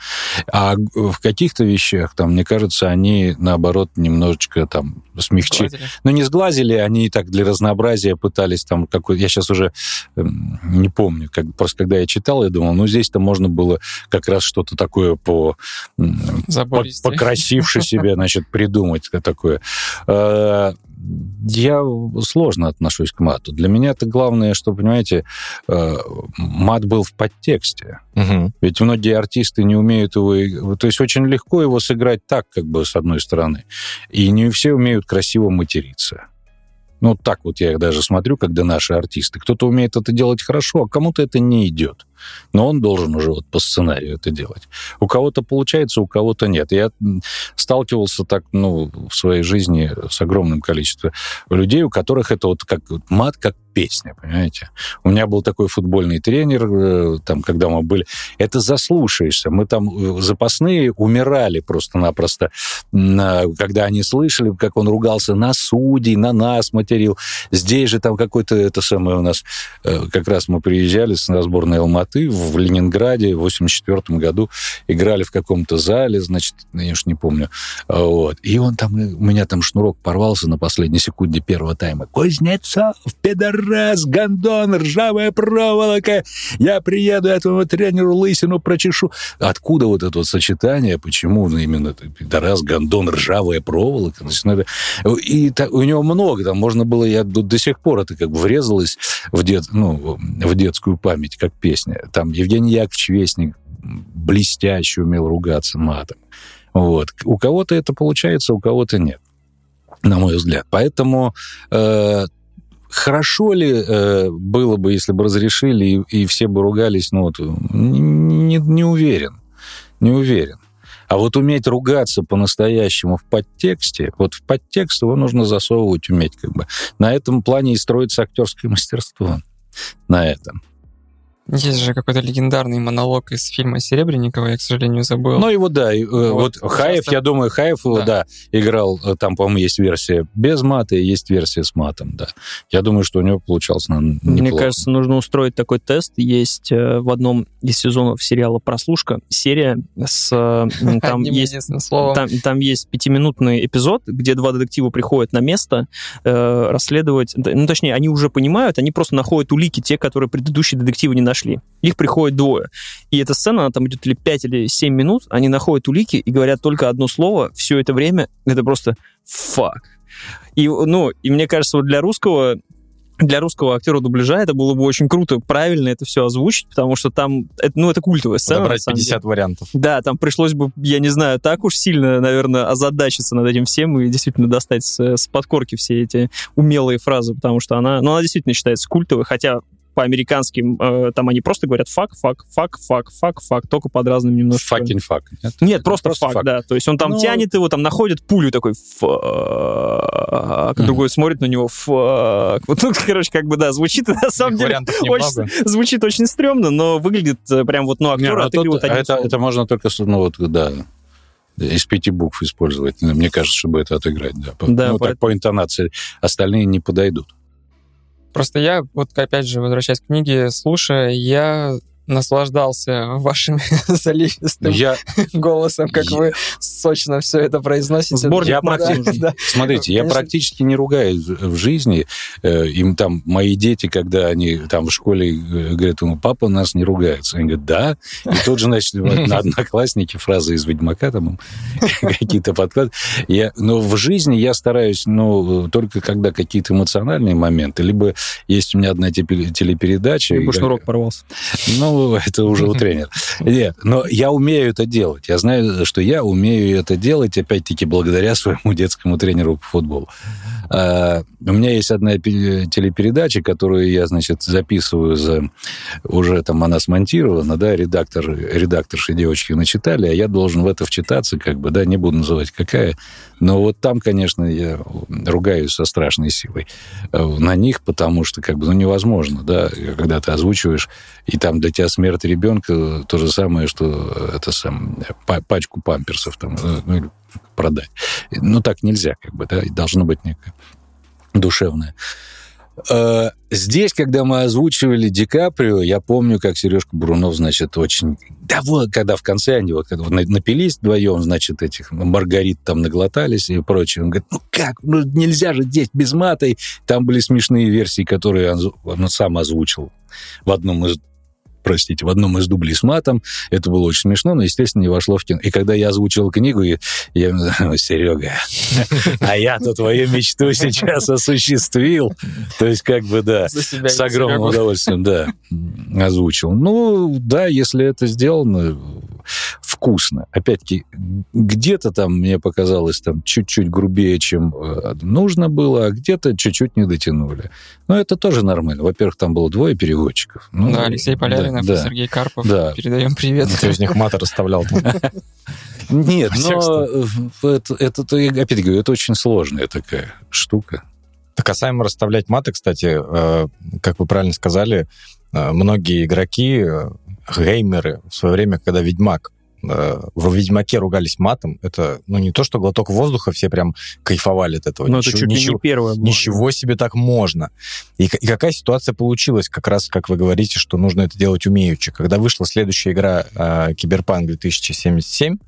А в каких-то вещах, там, мне кажется, они, наоборот, немножечко там смягчили. Сглазили. Ну, не сглазили, они так для разнообразия пытались там какой Я сейчас уже эм, не помню. Как, просто когда я читал, я думал, ну, здесь-то можно было как раз что-то такое по... м, по- Забористее. покрасивше себе, значит, придумать такое. Я сложно отношусь к мату. Для меня это главное, что, понимаете, э, мат был в подтексте. Мгм. Ведь многие артисты не умеют его... То есть очень легко его сыграть так, как бы, с одной стороны. И не все умеют красиво материться. Ну, так вот я их даже смотрю, когда наши артисты. Кто-то умеет это делать хорошо, а кому-то это не идет. Но он должен уже вот по сценарию это делать. У кого-то получается, у кого-то нет. Я сталкивался так, ну, в своей жизни с огромным количеством людей, у которых это вот как мат, как песня, понимаете? У меня был такой футбольный тренер, э, там, когда мы были, это заслушаешься. Мы там э, запасные умирали просто-напросто, на- когда они слышали, как он ругался на судей, на нас материл. Здесь же там какой-то, это самое у нас, э, как раз мы приезжали с сборной Алматы в Ленинграде в 84 году, играли в каком-то зале, значит, я уж не помню, А, вот. И он там, у меня там шнурок порвался на последней секунде первого тайма. Кузнецов, пидорас, гондон, ржавая проволока. Я приеду этому тренеру лысину прочешу. Откуда вот это вот сочетание? Почему именно это пидорас, гондон, ржавая проволока? И у него много, там можно было, я до, до сих пор это как бы врезалось в, дет, ну, в детскую память, как песня. Там Евгений Яковлевич Вестник блестяще умел ругаться матом. Вот. У кого-то это получается, у кого-то нет, на мой взгляд. Поэтому э, хорошо ли э, было бы, если бы разрешили и, и все бы ругались, ну вот, не, не- уверен, не уверен. А вот уметь ругаться по-настоящему в подтексте, вот в подтекст его нужно засовывать, уметь как бы. На этом плане и строится актерское мастерство. На этом. Есть же какой-то легендарный монолог из фильма Серебренникова, я, к сожалению, забыл. Ну его, да, и, э, вот, Вот, Хаев, я думаю, Хаев его, Да. да, играл, э, там, по-моему, есть версия без мата, и есть версия с матом, да. Я думаю, что у него получалось наверное, Мне неплохо. кажется, нужно устроить такой тест. Есть э, в одном из сезонов сериала «Прослушка» серия с... э, Там есть. Там, там есть пятиминутный эпизод, где два детектива приходят на место э, расследовать. Ну, точнее, они уже понимают, они просто находят улики, те, которые предыдущие детективы не нашли. Их приходит двое. И эта сцена, она там идет или 5, или 7 минут, они находят улики и говорят только одно слово все это время. Это просто «фак». И, ну, и мне кажется, вот для русского для русского актера дубляжа это было бы очень круто, правильно это все озвучить, потому что там, это, ну, это культовая сцена. на Подобрать самом деле. 50 вариантов. Да, там пришлось бы, я не знаю, так уж сильно, наверное, озадачиться над этим всем и действительно достать с, с подкорки все эти умелые фразы, потому что она, ну, она действительно считается культовой, хотя по американским э, там они просто говорят fuck, fuck, fuck, fuck, fuck, fuck, только под разным немножко. Fucking fuck. Нет? Нет, просто, Просто fuck, fuck. да. То есть он там Ну- тянет его, там находит пулю такой fuck, Мгм. другой смотрит на него fuck. Вот, ну, короче, как бы, да, звучит на самом деле очень, звучит очень стрёмно, но выглядит э, прям вот, ну, Не, актеры ну, отыгрывают тут одним это, это можно только, ну вот, да. из пяти букв использовать. Мне кажется, чтобы это отыграть, да. Да, ну, по- так по интонации. Остальные не подойдут. Просто я, вот опять же, возвращаясь к книге, слушая, я наслаждался вашим заливистым Я, голосом, как Я- вы сочно все это произносите. Сборник Я Максим Да. Смотрите, я Конечно. практически не ругаюсь в жизни. Э, Им там мои дети, когда они там в школе э, говорят, ему, папа нас не ругается. Они говорят, да. И тут же, значит, на одноклассники фразы из Ведьмака там какие-то подклады. Я, но в жизни я стараюсь, ну, только когда какие-то эмоциональные моменты, либо есть у меня одна телепередача. Либо шнурок порвался. ну, это уже у тренера. Нет, но я умею это делать. Я знаю, что я умею это делать, опять-таки, благодаря своему детскому тренеру по футболу. А, У меня есть одна пе- телепередача, которую я, значит, записываю за... Уже там она смонтирована, да, редактор, редакторши девочки начитали, а я должен в это вчитаться, как бы, да, не буду называть какая. Но вот там, конечно, я ругаюсь со страшной силой э, на них, потому что, как бы, ну, невозможно, да, когда ты озвучиваешь, и там для тебя смерть ребенка то же самое, что это сам па- пачку памперсов там э, ну, или продать. Ну, так нельзя, как бы, да, и должно быть некое душевное. Э, Здесь, когда мы озвучивали Ди Каприо, я помню, как Сережка Брунов, значит, очень... Да вот, когда в конце они вот напились вдвоем, значит, этих Маргарит там наглотались и прочее. Он говорит, ну как, ну нельзя же здесь без мата. Там были смешные версии, которые он, он сам озвучил в одном из простите, в одном из дублей с матом. Это было очень смешно, но, естественно, не вошло в кино. И когда я озвучивал книгу, и я ему Серега, а я-то твою мечту сейчас осуществил. То есть, как бы, да, с огромным удовольствием, да, озвучил. Ну, да, если это сделано вкусно. Опять-таки, где-то там, мне показалось, там чуть-чуть грубее, чем э, нужно было, а где-то чуть-чуть не дотянули. Но это тоже нормально. Во-первых, там было двое переводчиков. Ну, Да, Алексей Поляринов да, и да. Сергей Карпов. Да. Передаем привет. Кто из них мат расставлял? Нет, но это, это, опять говорю, это очень сложная такая штука. Так касаемо расставлять маты, кстати, э, как вы правильно сказали, э, многие игроки, э, геймеры в свое время, когда Ведьмак э, в Ведьмаке ругались матом, это, ну, не то, что глоток воздуха, все прям кайфовали от этого. Но Ну, это Ничего- чуть ли ничего- не первое было. Ничего себе так можно. И, и какая ситуация получилась, как раз, как вы говорите, что нужно это делать умеючи. Когда вышла следующая игра э, Киберпанк 2077,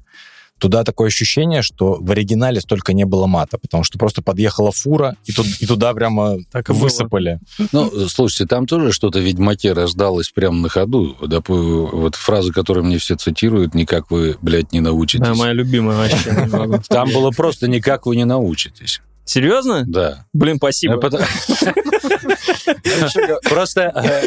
туда такое ощущение, что в оригинале столько не было мата, потому что просто подъехала фура, и, тут, и туда прямо Так и было. высыпали. Ну, слушайте, там тоже что-то «Ведьмаке» рождалось прямо на ходу. Доп- Вот фраза, которую мне все цитируют, «никак вы, блядь, не научитесь». Да, моя любимая вообще. Там было просто «никак вы не научитесь». Серьезно? Да. Блин, спасибо. Э, Просто э,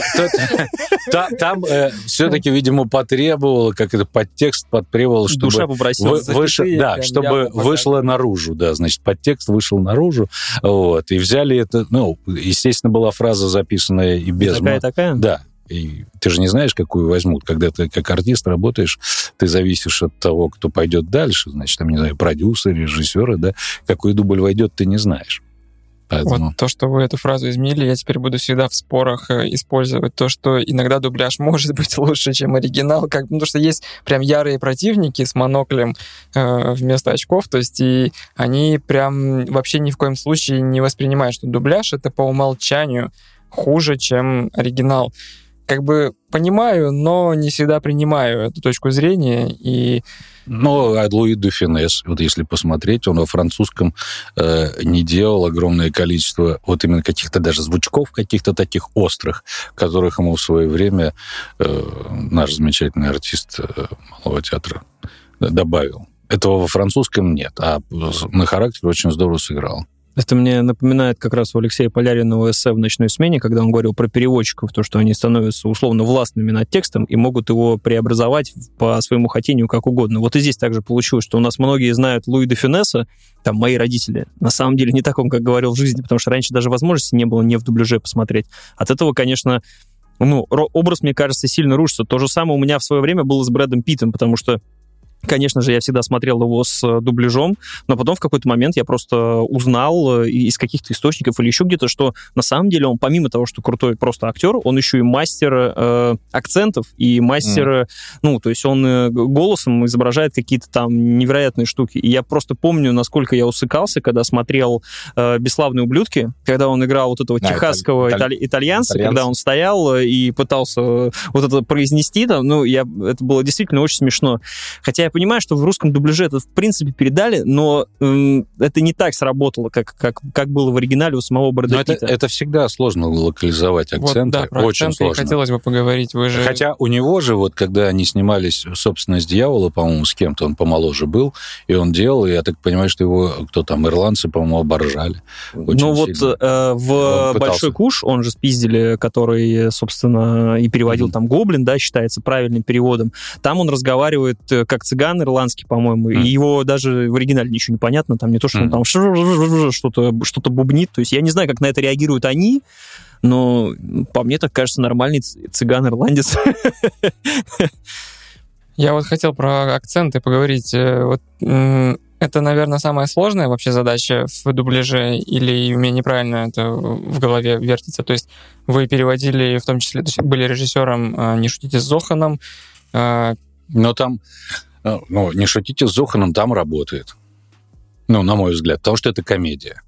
там все-таки, видимо, потребовало, как это подтекст потребовал, Душа чтобы попросила. вы- выше- запятые да, чтобы вышло наружу, да, значит, подтекст вышел наружу, вот, и взяли это, ну, естественно, была фраза записанная и без Такая такая? Да. И ты же не знаешь, какую возьмут. Когда ты как артист работаешь, ты зависишь от того, кто пойдет дальше. Значит, там, не знаю, продюсер, режиссеры, да. Какой дубль войдет, ты не знаешь. Поэтому... Вот то, что вы эту фразу изменили, я теперь буду всегда в спорах э, использовать. То, что иногда дубляж может быть лучше, чем оригинал. Как, потому что есть прям ярые противники с моноклем э, вместо очков. То есть и они прям вообще ни в коем случае не воспринимают, что дубляж — это по умолчанию хуже, чем оригинал. Как бы понимаю, но не всегда принимаю эту точку зрения. И Ну, а Луи де Финес, вот если посмотреть, он во французском э, не делал огромное количество вот именно каких-то даже звучков, каких-то таких острых, которых ему в свое время э, наш замечательный артист э, Малого театра добавил. Этого во французском нет, а на характер очень здорово сыграл. Это мне напоминает как раз у Алексея Поляринова эссе в «Ночной смене», когда он говорил про переводчиков, то, что они становятся условно властными над текстом и могут его преобразовать по своему хотению как угодно. Вот и здесь также получилось, что у нас многие знают Луи де Финесса, там мои родители. На самом деле не так он, как говорил в жизни, потому что раньше даже возможности не было не в дубляже посмотреть. От этого, конечно, ну, образ, мне кажется, сильно рушится. То же самое у меня в свое время было с Брэдом Питтом, потому что Конечно же, я всегда смотрел его с э, дубляжом, но потом в какой-то момент я просто узнал э, из каких-то источников или еще где-то, что на самом деле он, помимо того, что крутой просто актер, он еще и мастер э, акцентов и мастер, mm. ну, то есть он голосом изображает какие-то там невероятные штуки. И я просто помню, насколько я усыкался, когда смотрел э, «Бесславные ублюдки», когда он играл вот этого а, техасского италь... итальянца, итальянца, когда он стоял и пытался вот это произнести, там, ну, я, это было действительно очень смешно. Хотя я понимаю, что в русском дубляже это в принципе передали, но э, это не так сработало, как, как, как было в оригинале у самого Брэда но Это, это всегда сложно локализовать акценты. Вот, да, про Очень акценты сложно. хотелось бы поговорить. Вы же... Хотя у него же, вот когда они снимались, собственно, с «Дьявола», по-моему, с кем-то, он помоложе был, и он делал, и я так понимаю, что его, кто там, ирландцы, по-моему, оборжали. Ну вот э, в «Большой куш», он же спиздили, который, собственно, и переводил mm-hmm. там «Гоблин», да, считается правильным переводом, там он разговаривает э, как цыган ирландский, по-моему, mm. и его даже в оригинале ничего не понятно, там не то, что mm. он там что-то что бубнит, то есть я не знаю, как на это реагируют они, но по мне так кажется нормальный цыган-ирландец. Я вот хотел про акценты поговорить. Э, вот это, наверное, самая сложная вообще задача в дубляже, или у меня неправильно это в голове вертится? То есть вы переводили, в том числе, то есть были режиссером э, «Не шутите с Зоханом». Э, Но там, ну, «Не шутите с Зоханом» там работает. Ну, на мой взгляд, потому что это комедия.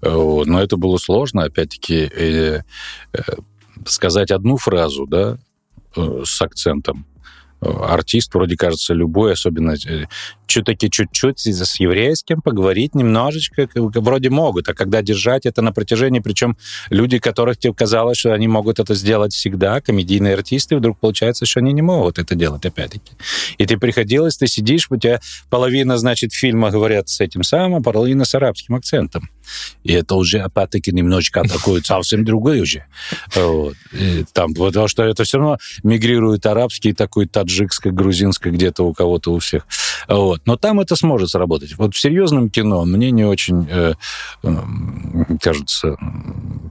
Но это было сложно, опять-таки, э, э, сказать одну фразу, да, э, с акцентом, артист, вроде кажется, любой, особенно все-таки чуть-чуть с еврейским поговорить немножечко вроде могут, а когда держать это на протяжении, причем люди, которых тебе казалось, что они могут это сделать всегда, комедийные артисты, вдруг получается, что они не могут это делать, опять-таки. И ты приходилось, ты сидишь, у тебя половина, значит, фильма говорят с этим самым, а половина с арабским акцентом. И это уже, опять-таки, немножечко такой совсем другой уже. Вот. Там, потому что это все равно мигрирует арабский, такой таджикский, грузинский где-то у кого-то у всех. Вот. Но там это сможет сработать. Вот в серьезном кино мне не очень э, кажется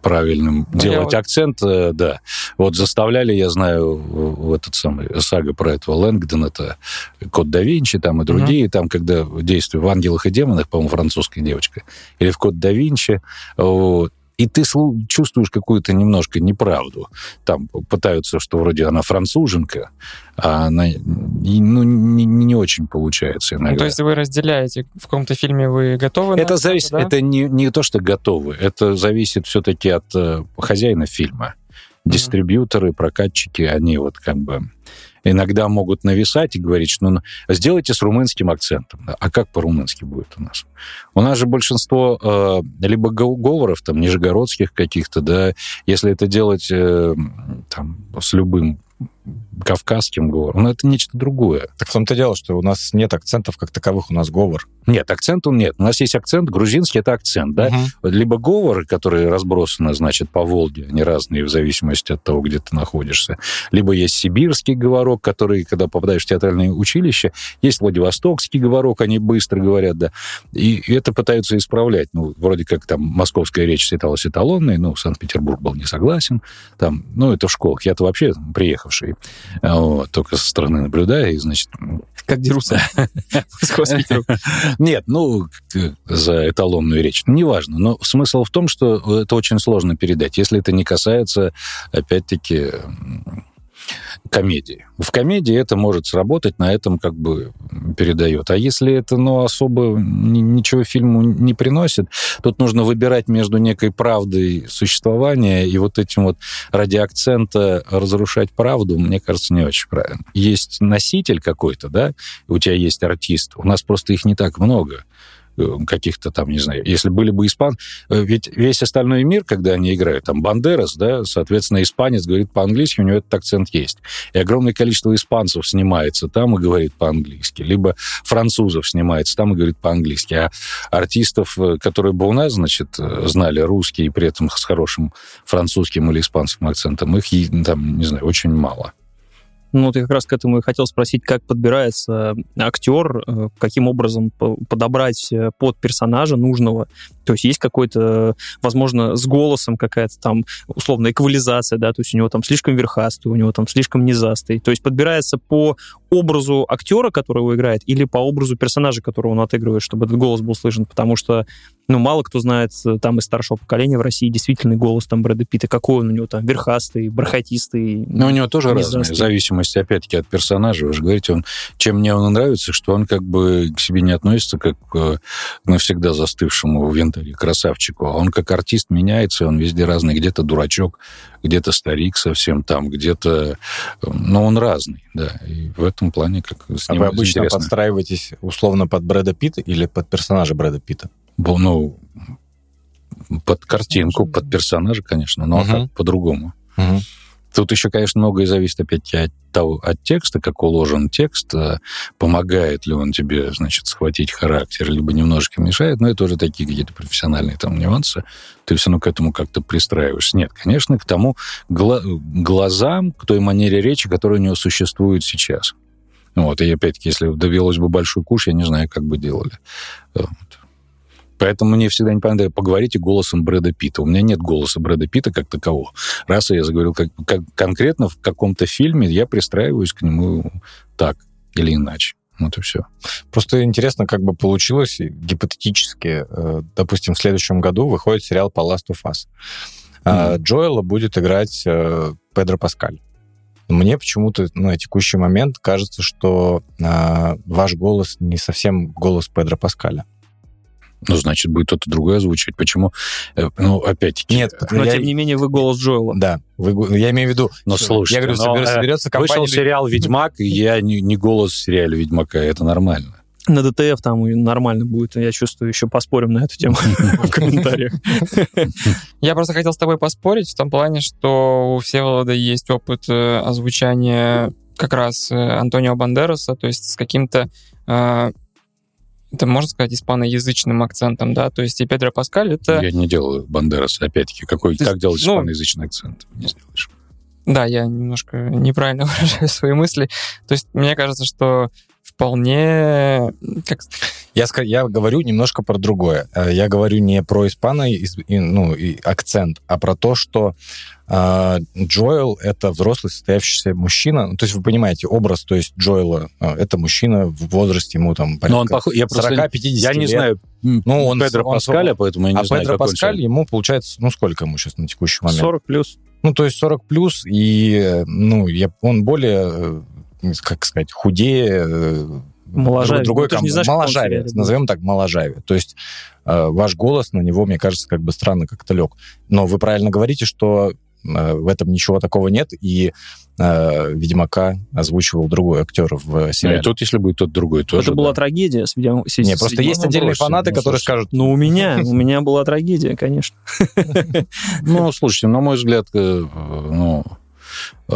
правильным ну, делать вот... акцент, э, да. Вот заставляли, я знаю, в этот самый сага про этого Лэнгдона, это Код да Винчи там и другие, угу. там, когда действие в «Ангелах и демонах», по-моему, французская девочка, или в Код да Винчи, вот, и ты чувствуешь какую-то немножко неправду. Там пытаются, что вроде она француженка, а она ну, не, не очень получается иногда. Ну, то есть вы разделяете, в каком-то фильме вы готовы? Это зависит, да? это не, не то, что готовы, это зависит все-таки от э, хозяина фильма. Дистрибьюторы, прокатчики, они вот как бы иногда могут нависать и говорить, что ну, сделайте с румынским акцентом. А как по-румынски будет у нас? У нас же большинство э, либо говоров, там, нижегородских каких-то, да, если это делать э, там, с любым кавказским говором. Но это нечто другое. Так в том-то дело, что у нас нет акцентов как таковых, у нас говор. Нет, акцента нет. У нас есть акцент, грузинский это акцент, да? Угу. Либо говоры, которые разбросаны, значит, по Волге, они разные в зависимости от того, где ты находишься. Либо есть сибирский говорок, который, когда попадаешь в театральное училище, есть Владивостокский говорок, они быстро говорят, да. И это пытаются исправлять. Ну, вроде как там московская речь считалась эталонной, ну, Санкт-Петербург был не согласен. Там, ну, это в школах. Я-то вообще приехавший вот, только со стороны наблюдая, и, значит... Как дерутся. Нет, ну, за эталонную речь. Неважно, но смысл в том, что это очень сложно передать, если это не касается, опять-таки, комедии. В комедии это может сработать, на этом как бы передает. А если это, ну, особо ничего фильму не приносит, тут нужно выбирать между некой правдой существования и вот этим вот ради акцента разрушать правду, мне кажется, не очень правильно. Есть носитель какой-то, да, у тебя есть артист, у нас просто их не так много. Э, каких-то там, не знаю, если были бы испан... Э, ведь весь остальной мир, когда они играют, там, Бандерас, да, соответственно, испанец говорит по-английски, у него этот акцент есть. И огромное количество испанцев снимается там и говорит по-английски. Либо французов снимается там и говорит по-английски. А артистов, э, которые бы у нас, значит, знали русский и при этом с хорошим французским или испанским акцентом, их, там, не знаю, очень мало. Ну, я как раз к этому и хотел спросить, как подбирается актер, э, каким образом подобрать э, под персонажа нужного То есть есть какой-то, возможно, с голосом какая-то там условная эквализация, да, то есть у него там слишком верхастый, у него там слишком низастый. То есть подбирается по образу актера, который его играет, или по образу персонажа, которого он отыгрывает, чтобы этот голос был слышен, потому что, ну, мало кто знает э, там из старшего поколения в России действительный голос там Брэда Питта, какой он у него там, верхастый, бархатистый. Но у него тоже разные, зависимости, опять-таки, от персонажа. Вы же говорите, он, чем мне он нравится, что он как бы к себе не относится как к навсегда застывшему в янтаре красавчику, а он как артист меняется, он везде разный, где-то дурачок, где-то старик совсем там, где-то... Но он разный, да, и в этом плане как с А ним вы обычно интересно. подстраиваетесь условно под Брэда Питта или под персонажа Брэда Питта? Ну, под картинку, под персонажа, конечно, но так, по-другому. Мгм. Тут еще, конечно, многое зависит опять от того, от текста, как уложен текст, э, помогает ли он тебе, значит, схватить характер, либо немножечко мешает, но это уже такие какие-то профессиональные там нюансы. Ты все равно к этому как-то пристраиваешься. Нет, конечно, к тому гла- глазам, к той манере речи, которая у него существует сейчас. Вот, и опять-таки, если довелось бы большой куш, я не знаю, как бы делали. Вот. Поэтому мне всегда непонятно, поговорите голосом Брэда Питта. У меня нет голоса Брэда Питта как такового. Раз я заговорил как, как- конкретно в каком-то фильме, я пристраиваюсь к нему так или иначе. Вот и все. Просто интересно, как бы получилось гипотетически. э, Допустим, в следующем году выходит сериал по Last of Us. А Джоэла будет играть э, Педро Паскаль. Мне почему-то ну, на текущий момент кажется, что а, ваш голос не совсем голос Педро Паскаля. Ну, значит, будет кто-то другой озвучивать. Почему? Э, Ну, опять-таки... Нет, Но, я- тем не менее, вы голос Джоэла. Да, вы я имею в виду... Но слушайте, я говорю, но, собер- э, соберется компания... Вышел сериал «Ведьмак», и я не, не голос в сериале «Ведьмака», это нормально. На ДТФ там и нормально будет, я чувствую, еще поспорим на эту тему в комментариях. Я просто хотел с тобой поспорить в том плане, что у Всеволода есть опыт э, озвучания как раз Антонио Бандераса, то есть с каким-то, э, это можно сказать, испаноязычным акцентом, да, то есть и Педро Паскаль это... Я не делаю Бандераса, опять-таки. Какой, есть, как делать ну, испаноязычный акцент? Не сделаешь. Да, я немножко неправильно выражаю свои мысли. То есть мне кажется, что вполне... Как... Я, я говорю немножко про другое. Э, Я говорю не про испано ну, и акцент, а про то, что Джоэл — это взрослый состоявшийся мужчина. Ну, то есть вы понимаете, образ, то есть Джоэла э, — это мужчина в возрасте ему там Но он порядка похож... Я просто... 40-50 Я не знаю Ну, он- Педро он- Паскаля, поэтому я не а знаю, Педро он Паскаль, человек. ему получается, ну, сколько ему сейчас на текущий момент? 40 плюс. Ну, то есть 40 плюс, и, ну, я, он более, э, как сказать, худее, э, Моложавее. другой Ну, ком- знаешь, он назовем так, моложавее. То есть э, ваш голос на него, мне кажется, как бы странно как-то лег. Но вы правильно говорите, что в этом ничего такого нет, и э, Ведьмака озвучивал другой актер в Ну, и сериале. тут, если будет тот другой, тоже, Это была да. трагедия. с Ведьм- с- Не, с просто Ведьмаком. есть отдельные бросьте, фанаты, ну, которые слушайте. скажут, Ну, у меня, у меня была трагедия, конечно. Ну, слушайте, на мой взгляд, э, ну, э,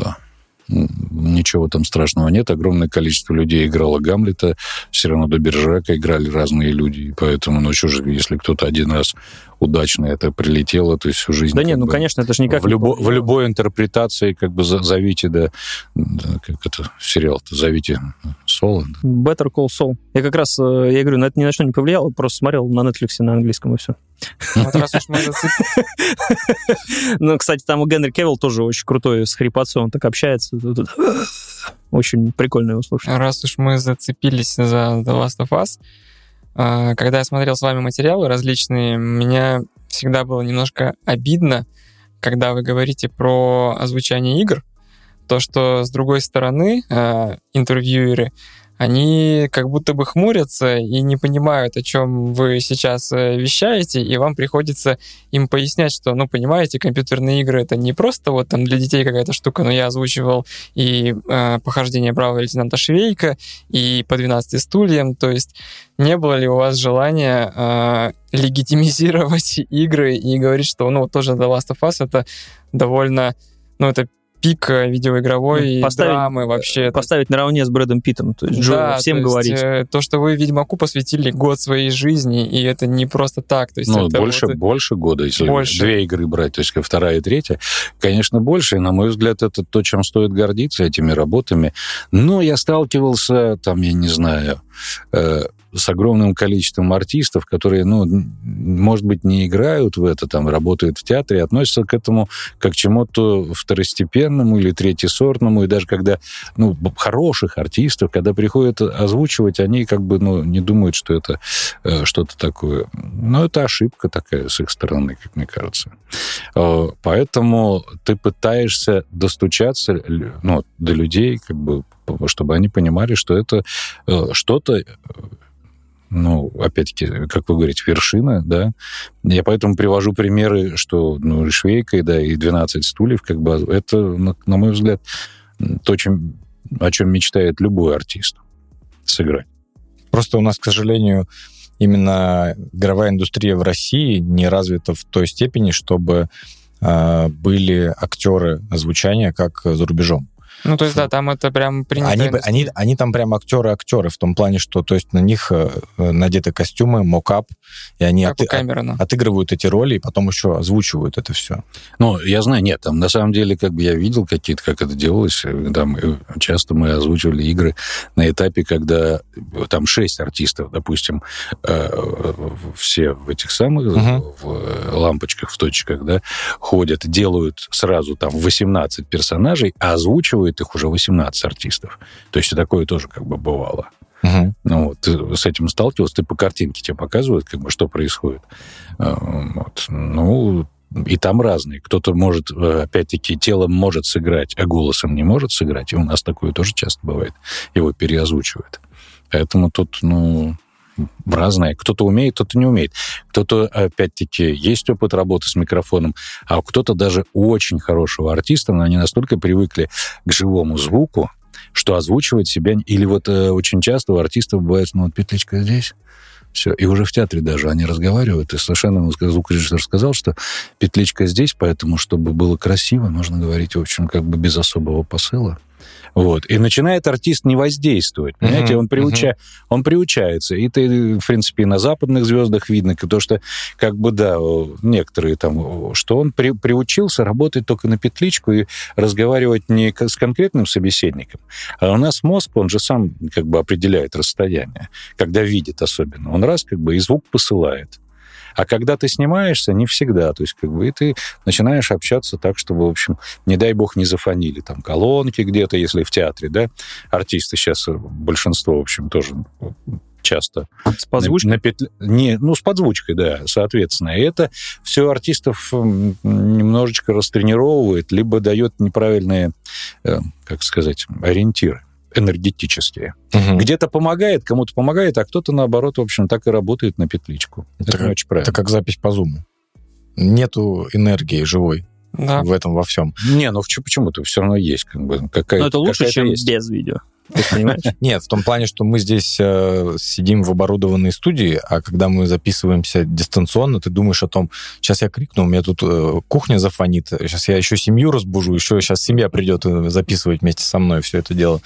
ничего там страшного нет. Огромное количество людей играло Гамлета, все равно до Бержака играли разные люди, поэтому, ну, что же, если кто-то один раз удачно это прилетело, то есть всю жизнь... Да не, как ну, бы, конечно, это же никак в, не любо- в любой интерпретации, как бы, зовите, да, да, как это, сериал-то, зовите Соло. Better Call Saul. Я как раз, э, я говорю, на это ни на что не повлияло, просто смотрел на Netflix на английском и все. Зацеп- Ну, кстати, там у Генри Кевилл тоже очень крутой с хрипотцой, он так общается. Очень прикольно его слушать. раз уж мы зацепились за The Last of Us, когда я смотрел с вами материалы различные, меня всегда было немножко обидно, когда вы говорите про озвучание игр, то, что с другой стороны а, интервьюеры, они как будто бы хмурятся и не понимают, о чем вы сейчас э, вещаете, и вам приходится им пояснять, что, ну, понимаете, компьютерные игры это не просто вот там для детей какая-то штука, но я озвучивал и э, похождение бравого лейтенанта Швейка, и по 12 стульям, то есть не было ли у вас желания э, легитимизировать игры и говорить, что, ну, тоже The Last of Us это довольно, ну, это пик э, видеоигровой Ну, поставить- драмы вообще. Поставить наравне с Брэдом Питтом. То есть Джо, Да, всем то есть, говорить. э, то, что вы Ведьмаку посвятили год своей жизни, и это не просто так. То есть Ну, это больше, вот- больше года, если Больше. две игры брать, то есть как вторая и третья, конечно, больше. И, на мой взгляд, это то, чем стоит гордиться, этими работами. Но я сталкивался, там, я не знаю, э, с огромным количеством артистов, которые, ну, может быть, не играют в это, там, работают в театре, относятся к этому как к чему-то второстепенному или третьесортному, и даже когда, ну, хороших артистов, когда приходят озвучивать, они как бы, ну, не думают, что это э, что-то такое. Но это ошибка такая с их стороны, как мне кажется. Э, поэтому ты пытаешься достучаться, ну, до людей, как бы, чтобы они понимали, что это э, что-то ну, опять-таки, как вы говорите, вершина, да. Я поэтому привожу примеры, что, ну, Швейка, да, и 12 стульев, как бы, это, на, на мой взгляд, то, чем, о чем мечтает любой артист сыграть. Просто у нас, к сожалению, именно игровая индустрия в России не развита в той степени, чтобы э, были актеры озвучания, как за рубежом. Ну, то есть, да, там это прям принято. Они, они, они там прям актеры-актеры в том плане, что то есть на них э, надеты костюмы, мокап, и они как от, от, отыгрывают эти роли, и потом еще озвучивают это все. Ну, я знаю, нет, там на самом деле, как бы я видел какие-то, как это делалось, э, там э, часто мы озвучивали игры на этапе, когда там шесть артистов, допустим, все в этих самых угу. в лампочках, в точках, да, ходят, делают сразу там 18 персонажей, а озвучивают делает их уже 18 артистов. То есть такое тоже как бы бывало. Угу. Ну, вот, ты с этим сталкивался, ты по картинке тебе показывают, как бы, что происходит. Э, вот. Ну, и там разные. Кто-то может, э, опять-таки, телом может сыграть, а голосом не может сыграть. И у нас такое тоже часто бывает. Его переозвучивают. Поэтому тут, ну, разное. Кто-то умеет, кто-то не умеет. Кто-то, опять-таки, есть опыт работы с микрофоном, а кто-то даже очень хорошего артиста, но они настолько привыкли к живому звуку, что озвучивать себя... Или вот э, очень часто у артистов бывает, ну, вот петличка здесь, все. И уже в театре даже они разговаривают, и совершенно звукорежиссер сказал, что петличка здесь, поэтому, чтобы было красиво, нужно говорить, в общем, как бы без особого посыла. Вот. И начинает артист не воздействовать. Понимаете, uh-huh, он, приуча... uh-huh. он приучается. И ты, в принципе, на западных звездах видно, потому что, как бы, да, некоторые там, что он при... приучился работать только на петличку и разговаривать не с конкретным собеседником. А у нас мозг, он же сам как бы определяет расстояние, когда видит особенно. Он раз как бы и звук посылает. А когда ты снимаешься, не всегда. То есть, как бы, и ты начинаешь общаться так, чтобы, в общем, не дай бог, не зафонили там колонки где-то, если в театре, да. Артисты сейчас, э, большинство, в общем, тоже часто. С подзвучкой? На, на петле... Не, ну, с подзвучкой, да, соответственно. И это все артистов немножечко растренировывает, либо дает неправильные, э, как сказать, ориентиры энергетические. Угу. Где-то помогает, кому-то помогает, а кто-то, наоборот, в общем, так и работает на петличку. Это, это очень правильно. Это как запись по зуму. Нету энергии живой да. в этом во всем. Не, ну почему-то все равно есть. Как бы, какая, Но это лучше, чем есть. без видео. Нет, в том плане, что мы здесь э, сидим в оборудованной студии, а когда мы записываемся дистанционно, ты думаешь о том, сейчас я крикну, у меня тут э, кухня зафонит, сейчас я еще семью разбужу, еще сейчас семья придет э, записывать вместе со мной все это дело.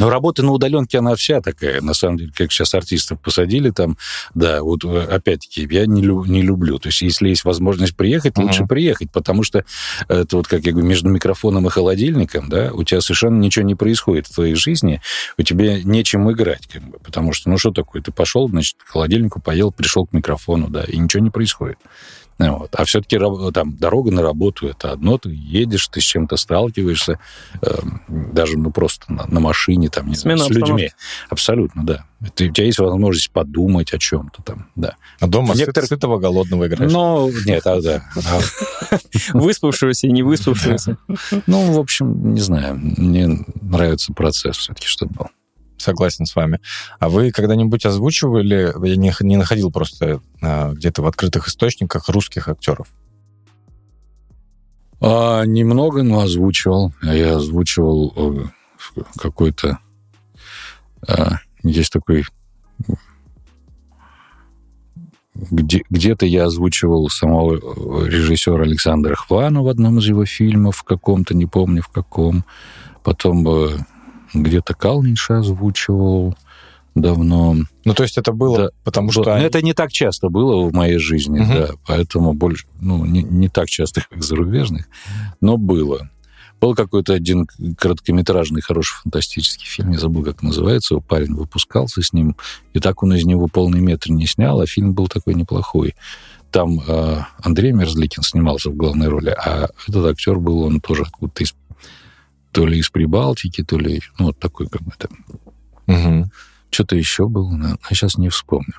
Но работа на удаленке, она вся такая, на самом деле, как сейчас артистов посадили там, да, вот э, опять-таки, я не, лю- не люблю. То есть, если есть возможность приехать, лучше uh-huh. приехать, потому что это вот, как я говорю, между микрофоном и холодильником, да, у тебя совершенно ничего не происходит в твоей жизни, у тебя нечем играть, как бы, потому что, ну, что такое, ты пошел, значит, к холодильнику поел, пришел к микрофону, да, и ничего не происходит. Вот. А все-таки там дорога на работу это одно, ты едешь, ты с чем-то сталкиваешься, э, даже ну просто на, на машине там не знаю, с людьми. Абсолютно, да. Ты, у тебя есть возможность подумать о чем-то там, да. А дома Некоторых... сытого голодного играешь? Ну, нет, а, да. Выспавшегося и не выспавшегося. Ну, в общем, не знаю, мне нравится процесс все-таки, чтобы был согласен с вами. А вы когда-нибудь озвучивали, я не, не находил просто а, где-то в открытых источниках русских актеров? А, немного, но озвучивал. Я озвучивал э, какой-то... А, есть такой... Где, где-то я озвучивал самого э, режиссера Александра Хвана в одном из его фильмов, в каком-то, не помню в каком. Потом э, где-то Калнинша озвучивал давно. Ну, то есть это было, да, потому что... Они... Это не так часто было в моей жизни, угу. да, поэтому больше, ну, не, не так часто, как зарубежных, но было. Был какой-то один короткометражный хороший фантастический фильм, я забыл, как называется, его парень выпускался с ним, и так он из него полный метр не снял, а фильм был такой неплохой. Там э, Андрей Мерзликин снимался в главной роли, а этот актер был, он тоже откуда-то из то ли из Прибалтики, то ли, ну, вот такой какой-то. Мгм. Что-то еще было, но я сейчас не вспомню.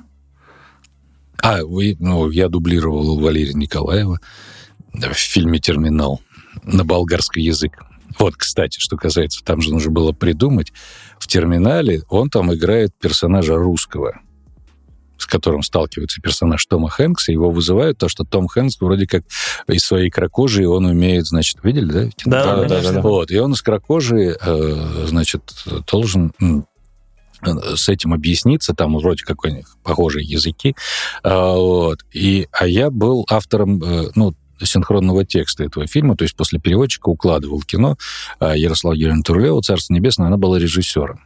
А, вы, ну, я дублировал Валерия Николаева в фильме «Терминал» на болгарский язык. Вот, кстати, что касается, там же нужно было придумать. В «Терминале» он там играет персонажа русского, с которым сталкивается персонаж Тома Хэнкса. Его вызывают то, что Том Хэнкс вроде как из своей кракожи он умеет, значит, видели, да? Да, Да, да, да, да. Вот, и он из кракожи, э, значит, должен э, с этим объясниться, там вроде как у них похожие языки, А, вот, и, а я был автором, э, ну, синхронного текста этого фильма, то есть после переводчика укладывал кино, а Ярослава Юрьевна Турлева, Царство Небесное, она была режиссером.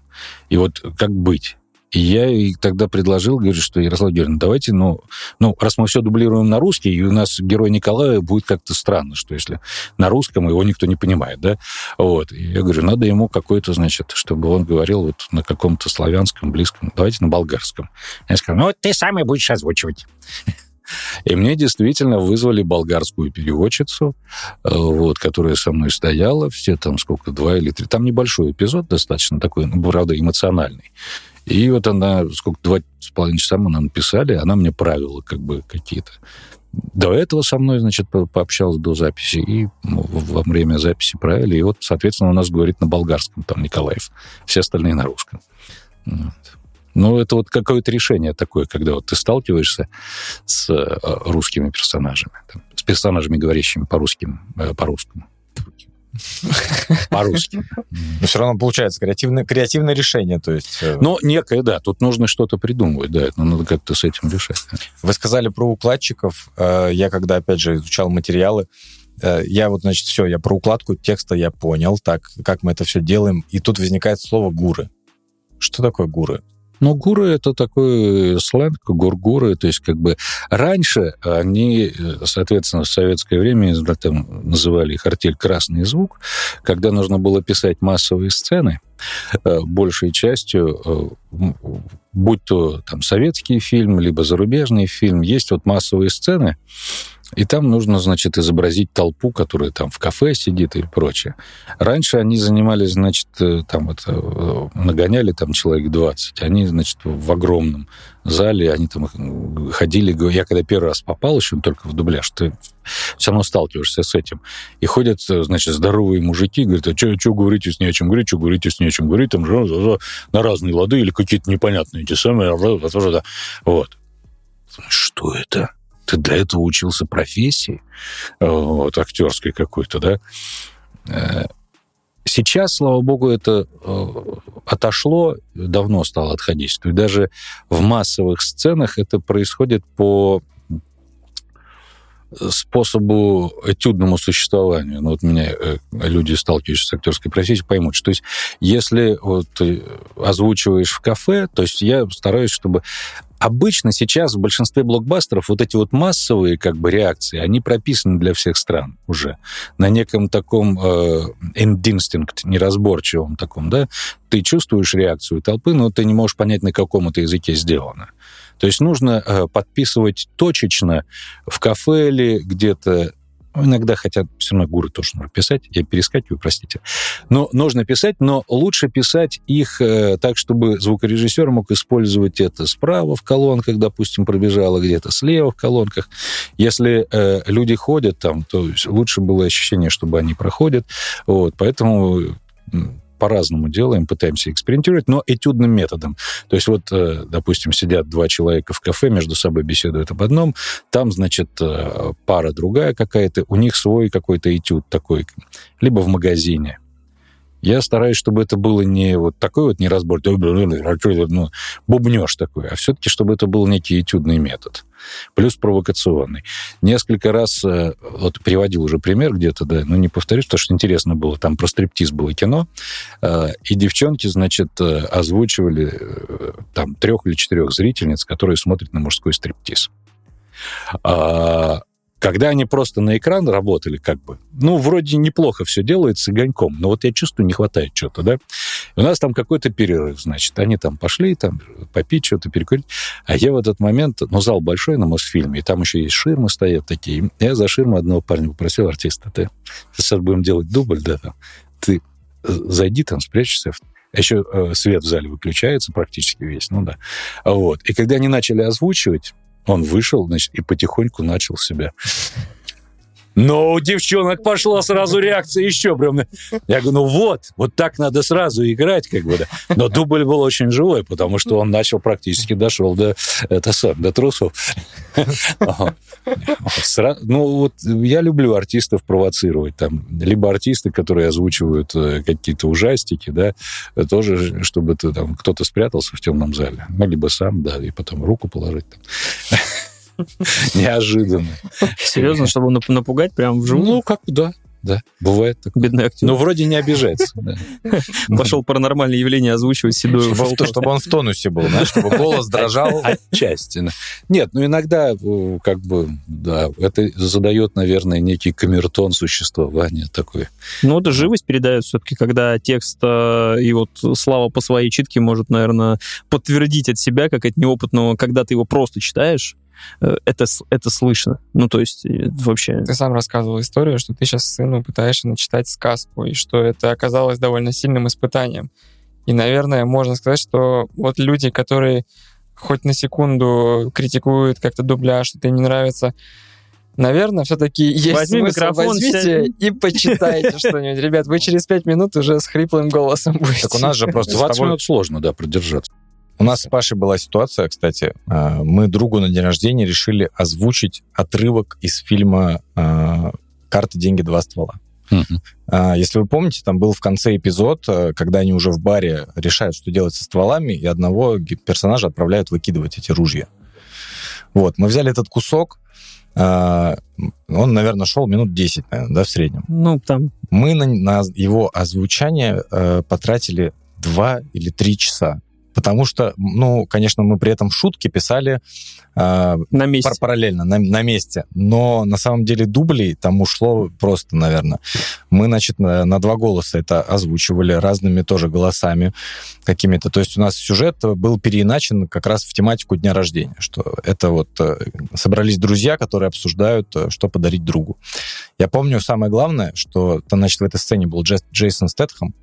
И вот как быть? И я ей тогда предложил, говорю, что, Ярослав Юрьевна, давайте, ну, ну, раз мы все дублируем на русский, и у нас герой Николая будет как-то странно, что если на русском его никто не понимает, да? Вот. И я говорю, надо ему какой-то, значит, чтобы он говорил вот на каком-то славянском, близком, давайте на болгарском. Я сказал, ну, Ну, ты сам и будешь озвучивать. и мне действительно вызвали болгарскую переводчицу, э, вот, которая со мной стояла, все там сколько, два или три. Там небольшой эпизод достаточно такой, ну, правда, эмоциональный. И вот она, сколько, два с половиной часа мы нам написали, она мне правила как бы какие-то. До этого со мной, значит, по- пообщалась до записи, и ну, во время записи правили. И вот, соответственно, у нас говорит на болгарском там Николаев, все остальные на русском. Вот. Ну, это вот какое-то решение такое, когда вот ты сталкиваешься с э, русскими персонажами, там, с персонажами, говорящими э, по-русскому. По-русски. Но все равно получается креативное, креативное решение. То есть э, Ну, некое, да, тут нужно что-то придумывать, да, это надо как-то с этим решать. Вы сказали про укладчиков. Э, Я когда, опять же, изучал материалы, э, я вот, значит, все, я про укладку текста я понял, так, как мы это все делаем. И тут возникает слово «гуры». Что такое гуры? Ну, гуры — это такой сленг, гургуры, то есть как бы раньше они, э, соответственно, в советское время там, называли их артель «Красный звук», когда нужно было писать массовые сцены, э, большей частью, э, будь то там советский фильм, либо зарубежный фильм, есть вот массовые сцены, и там нужно, значит, изобразить толпу, которая там в кафе сидит и прочее. Раньше они занимались, значит, э, там это, нагоняли там человек 20. Они, значит, в огромном зале, они там ходили, я когда первый раз попал еще только в дубляж, ты все равно сталкиваешься с этим. И ходят, э, значит, здоровые мужики, говорят, а что говорите с ней о чем говорить, что говорите с ней о чем говорить, там на разные лады или какие-то непонятные эти самые, э, тоже, да. Вот. Что это? Ты для этого учился профессии, э, вот, актерской какой-то, да? Э, Сейчас, слава богу, это э, отошло, давно стало отходить. То есть даже в массовых сценах это происходит по способу этюдному существованию. Ну, вот меня э, люди, сталкивающиеся с актерской профессией, поймут, что то есть, если вот ты озвучиваешь в кафе, то есть я стараюсь, чтобы Обычно сейчас в большинстве блокбастеров вот эти вот массовые как бы реакции, они прописаны для всех стран уже на неком таком э, instinct, неразборчивом таком, да, ты чувствуешь реакцию толпы, но ты не можешь понять, на каком это языке сделано. То есть нужно э, подписывать точечно в кафе или где-то иногда хотят все равно гуры тоже нужно писать. Я перескакиваю, простите. Но нужно писать, но лучше писать их э, так, чтобы звукорежиссер мог использовать это справа в колонках, допустим, пробежало где-то, слева в колонках. Если э, люди ходят там, то лучше было ощущение, чтобы они проходят. Вот, поэтому по-разному делаем, пытаемся экспериментировать, но этюдным методом. То есть вот, э, допустим, сидят два человека в кафе, между собой беседуют об одном, там, значит, э, пара другая какая-то, у них свой какой-то этюд такой, либо в магазине. Я стараюсь, чтобы это было не вот такой вот неразбор, ну, бубнеж такой, а все-таки, чтобы это был некий этюдный метод. Плюс провокационный. Несколько раз, э, вот приводил уже пример где-то, да, но не повторюсь, потому что интересно было, там про стриптиз было кино, э, и девчонки, значит, э, озвучивали там трех или четырех зрительниц, которые смотрят на мужской стриптиз. А, Когда они просто на экран работали, как бы, ну, вроде неплохо все делается с огоньком, но вот я чувствую, не хватает что-то, да. И у нас там какой-то перерыв, значит, они там пошли, там, попить что-то, перекурить. А я в этот момент, ну, зал большой на Мосфильме, и там еще есть ширмы стоят такие. Я за ширму одного парня попросил артиста, ты сейчас будем делать дубль, да, там, ты э, зайди там, спрячься, еще э, свет в зале выключается практически весь, ну да. Вот. И когда они начали озвучивать, он вышел, значит, и потихоньку начал себя. Но у девчонок пошла сразу реакция еще прям. Я говорю, ну вот, вот так надо сразу играть, как бы, да. Но дубль был очень живой, потому что он начал практически дошел до, это до трусов. Ну, вот я люблю артистов провоцировать. Там, либо артисты, которые озвучивают э, какие-то ужастики, да, тоже, чтобы там, кто-то спрятался в темном зале. Ну, либо сам, да, и потом руку положить. Там. Неожиданно. Серьезно, чтобы напугать прям вживую? Ну, как, да. Да, бывает такое. Бедный актер. Но вроде не обижается. Пошел паранормальное явление озвучивать седую чтобы, чтобы он в тонусе был, чтобы голос дрожал. Отчасти. Нет, ну иногда э, как бы, да, это задает, наверное, некий камертон существования такой. Ну, это живость передает все-таки, когда текст э, и вот Слава по своей читке может, наверное, подтвердить от себя, как от неопытного, когда ты его просто читаешь, это, это слышно. Ну, то есть э, вообще... Ты сам рассказывал историю, что ты сейчас сыну пытаешься начитать сказку, и что это оказалось довольно сильным испытанием. И, наверное, можно сказать, что вот люди, которые хоть на секунду критикуют как-то дубляж, что тебе не нравится, наверное, все-таки есть Возьми смысл микрофон, возьмите сядь. и почитайте что-нибудь. Ребят, вы через пять минут уже с хриплым голосом будете. Так у нас же просто с 20 тобой- минут сложно, да, продержаться. У нас с Пашей была ситуация, кстати. а, Мы другу на день рождения решили озвучить отрывок из фильма а, «Карты, деньги, два ствола». А, Если вы помните, там был в конце эпизод, когда они уже в баре решают, что делать со стволами, и одного персонажа отправляют выкидывать эти ружья. Вот, мы взяли этот кусок, он, наверное, шел минут 10, наверное, да, в среднем. Ну, там, Мы на, на его озвучание э, потратили два или три часа. Потому что, ну, конечно, мы при этом шутки писали э, на месте. пар- параллельно, на, на месте. Но на самом деле дублей там ушло просто, наверное. Мы, значит, на, на два голоса это озвучивали разными тоже голосами какими-то. То есть у нас сюжет был переиначен как раз в тематику дня рождения, что это вот э, собрались друзья, которые обсуждают, э, что подарить другу. Я помню самое главное, что значит, в этой сцене был Джейсон Стэтхэм,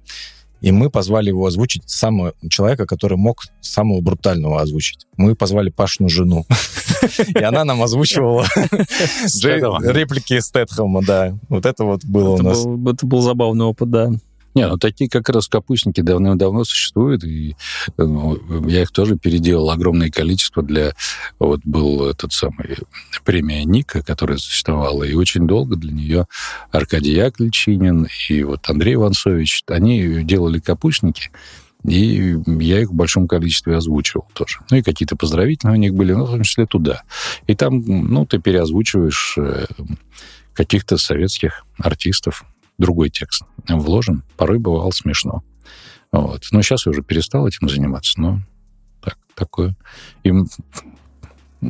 и мы позвали его озвучить самого человека, который мог самого брутального озвучить. Мы позвали Пашину жену. И она нам озвучивала реплики Стэтхэма, да. Вот это вот было у нас. это был забавный опыт, да. Не, ну такие как раз капустники давным-давно существуют, и ну, я их тоже переделал огромное количество для... Вот был этот самый премия Ника, которая существовала, и очень долго для нее Аркадий Яковлевичинин и вот Андрей Ивансович, они делали капустники, и я их в большом количестве озвучивал тоже. Ну и какие-то поздравительные у них были, ну, в том числе туда. И там, ну, ты переозвучиваешь э, каких-то советских артистов, другой текст вложен. Порой бывало смешно. Вот. Но сейчас я уже перестал этим заниматься, но так, такое. И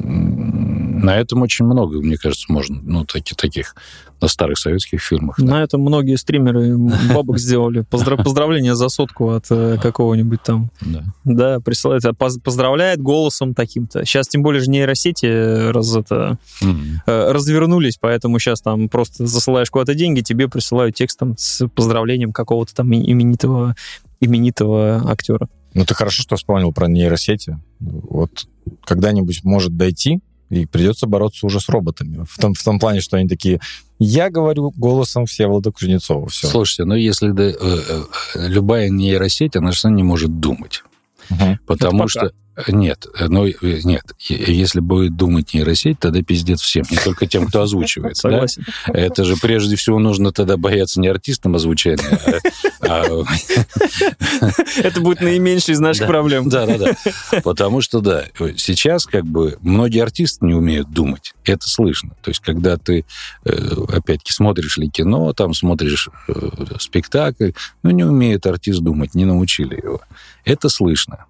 на этом очень много, мне кажется, можно, ну, таки, таких на старых советских фильмах. да. На этом многие стримеры бабок сделали. Поздра- Поздравления за сотку от э, какого-нибудь там. Да. Да, присылает, а поз- поздравляет голосом таким-то. Сейчас тем более же нейросети э, раз, это, М. э, развернулись, поэтому сейчас там просто засылаешь куда-то деньги, тебе присылают текстом с поздравлением какого-то там именитого, именитого актера. Ну, ты хорошо, что вспомнил про нейросети. Вот когда-нибудь может дойти, и придется бороться уже с роботами. В том, в том плане, что они такие, я говорю голосом Всеволода Кузнецова. Все. Слушайте, ну если да, э, э, любая нейросеть, она же не может думать. Потому пока. что нет, ну нет, если будет думать нейросеть, тогда пиздец всем, не только тем, кто озвучивает. да? Согласен. Это же прежде всего нужно тогда бояться не артистам озвучания, а- а Это будет наименьшей из наших Да. проблем. Да, да, да. Потому что, да, сейчас как бы многие артисты не умеют думать. Это слышно. То есть, когда ты, э, опять-таки, смотришь ли кино, там смотришь э, спектакль, ну, не умеет артист думать, не научили его. Это слышно.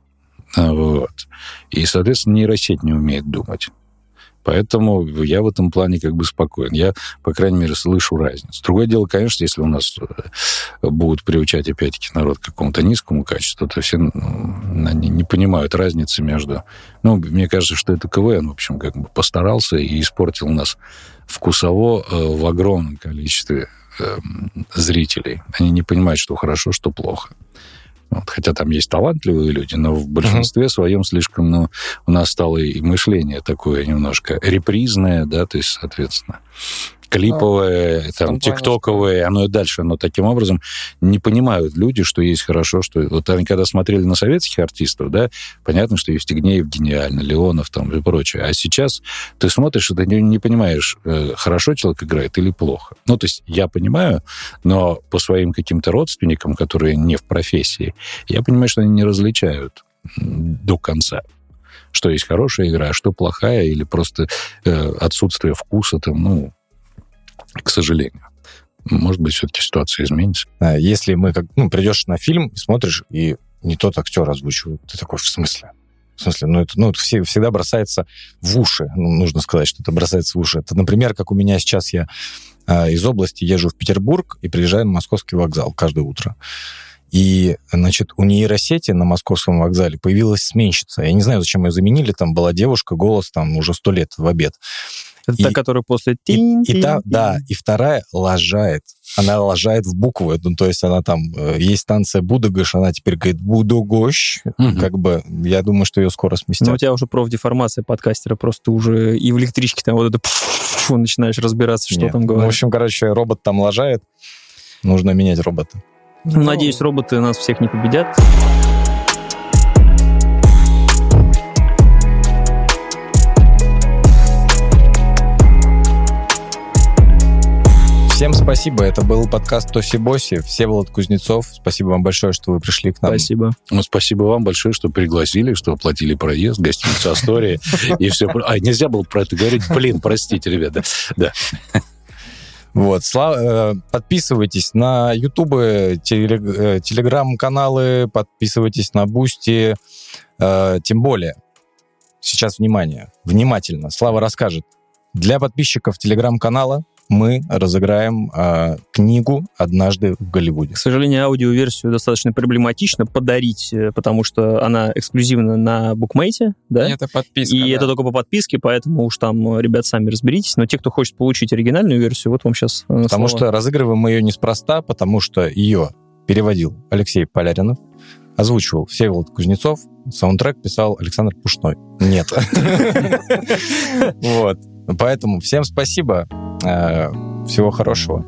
А, Вот. И, соответственно, нейросеть не умеет думать. Поэтому я в этом плане как бы спокоен. Я, по крайней мере, слышу разницу. Другое дело, конечно, если у нас э, будут приучать опять-таки народ к какому-то низкому качеству, то все они не понимают разницы между... Ну, мне кажется, что это КВН, в общем, как бы постарался и испортил нас вкусово э, в огромном количестве э, зрителей. Они не понимают, что хорошо, что плохо. Вот, хотя там есть талантливые люди, но в большинстве uh-huh. своем слишком, ну, у нас стало и мышление такое немножко репризное, да, то есть, соответственно, клиповое, а, там, тиктоковое, оно и дальше, оно таким образом не понимают люди, что есть хорошо, что... Вот они когда смотрели на советских артистов, да, понятно, что Евстигнеев гениально, Леонов там и прочее. А сейчас ты смотришь, и ты не, не понимаешь, э, хорошо человек играет или плохо. Ну, то есть я понимаю, но по своим каким-то родственникам, которые не в профессии, я понимаю, что они не различают до конца что есть хорошая игра, а что плохая, или просто э, отсутствие вкуса, там, ну, к сожалению. Может быть, все-таки ситуация изменится. Если мы как, ну, придешь на фильм смотришь, и не тот актер озвучивает, ты такой, в смысле? В смысле, ну, это, ну, это все, всегда бросается в уши. Ну, нужно сказать, что это бросается в уши. Это, например, как у меня сейчас я э, из области езжу в Петербург и приезжаю на московский вокзал каждое утро. И, значит, у нейросети на московском вокзале появилась сменщица. Я не знаю, зачем ее заменили. Там была девушка, голос там уже сто лет в обед. Это и, та, которая после... Тин, и, и та, да, и вторая лажает. Она лажает в буквы. Ну, то есть она там... Э, есть станция Будогош, она теперь говорит Будогощ. Угу. Как бы, я думаю, что ее скоро сместят. Ну, у тебя уже профдеформация подкастера. Просто уже и в электричке там вот это... начинаешь разбираться, что Нет. там говорят. Ну, в общем, короче, робот там лажает. Нужно менять робота. Ну, надеюсь, роботы нас всех не победят. Спасибо. Это был подкаст Тоси Боси. Всеволод Кузнецов. Спасибо вам большое, что вы пришли к нам. Спасибо. Ну, спасибо вам большое, что пригласили, что оплатили проезд, гостиницу Астория и все. А, нельзя было про это говорить. Блин, простите, ребята. Да. Вот. Э, подписывайтесь на Ютубы. Э, телеграм-каналы, подписывайтесь на Boosty. Э, тем более, сейчас внимание, внимательно, Слава расскажет. Для подписчиков телеграм-канала мы разыграем э, книгу «Однажды в Голливуде». К сожалению, аудиоверсию достаточно проблематично подарить, э, потому что она эксклюзивна на букмейте, да? И это подписка, И да. это только по подписке, поэтому уж там, э, ребят, сами разберитесь. Но те, кто хочет получить оригинальную версию, вот вам сейчас э, Потому слово. что разыгрываем мы ее неспроста, потому что ее переводил Алексей Поляринов, озвучивал Всеволод Кузнецов, саундтрек писал Александр Пушной. Нет. Вот. Поэтому всем спасибо. Э, Всего хорошего.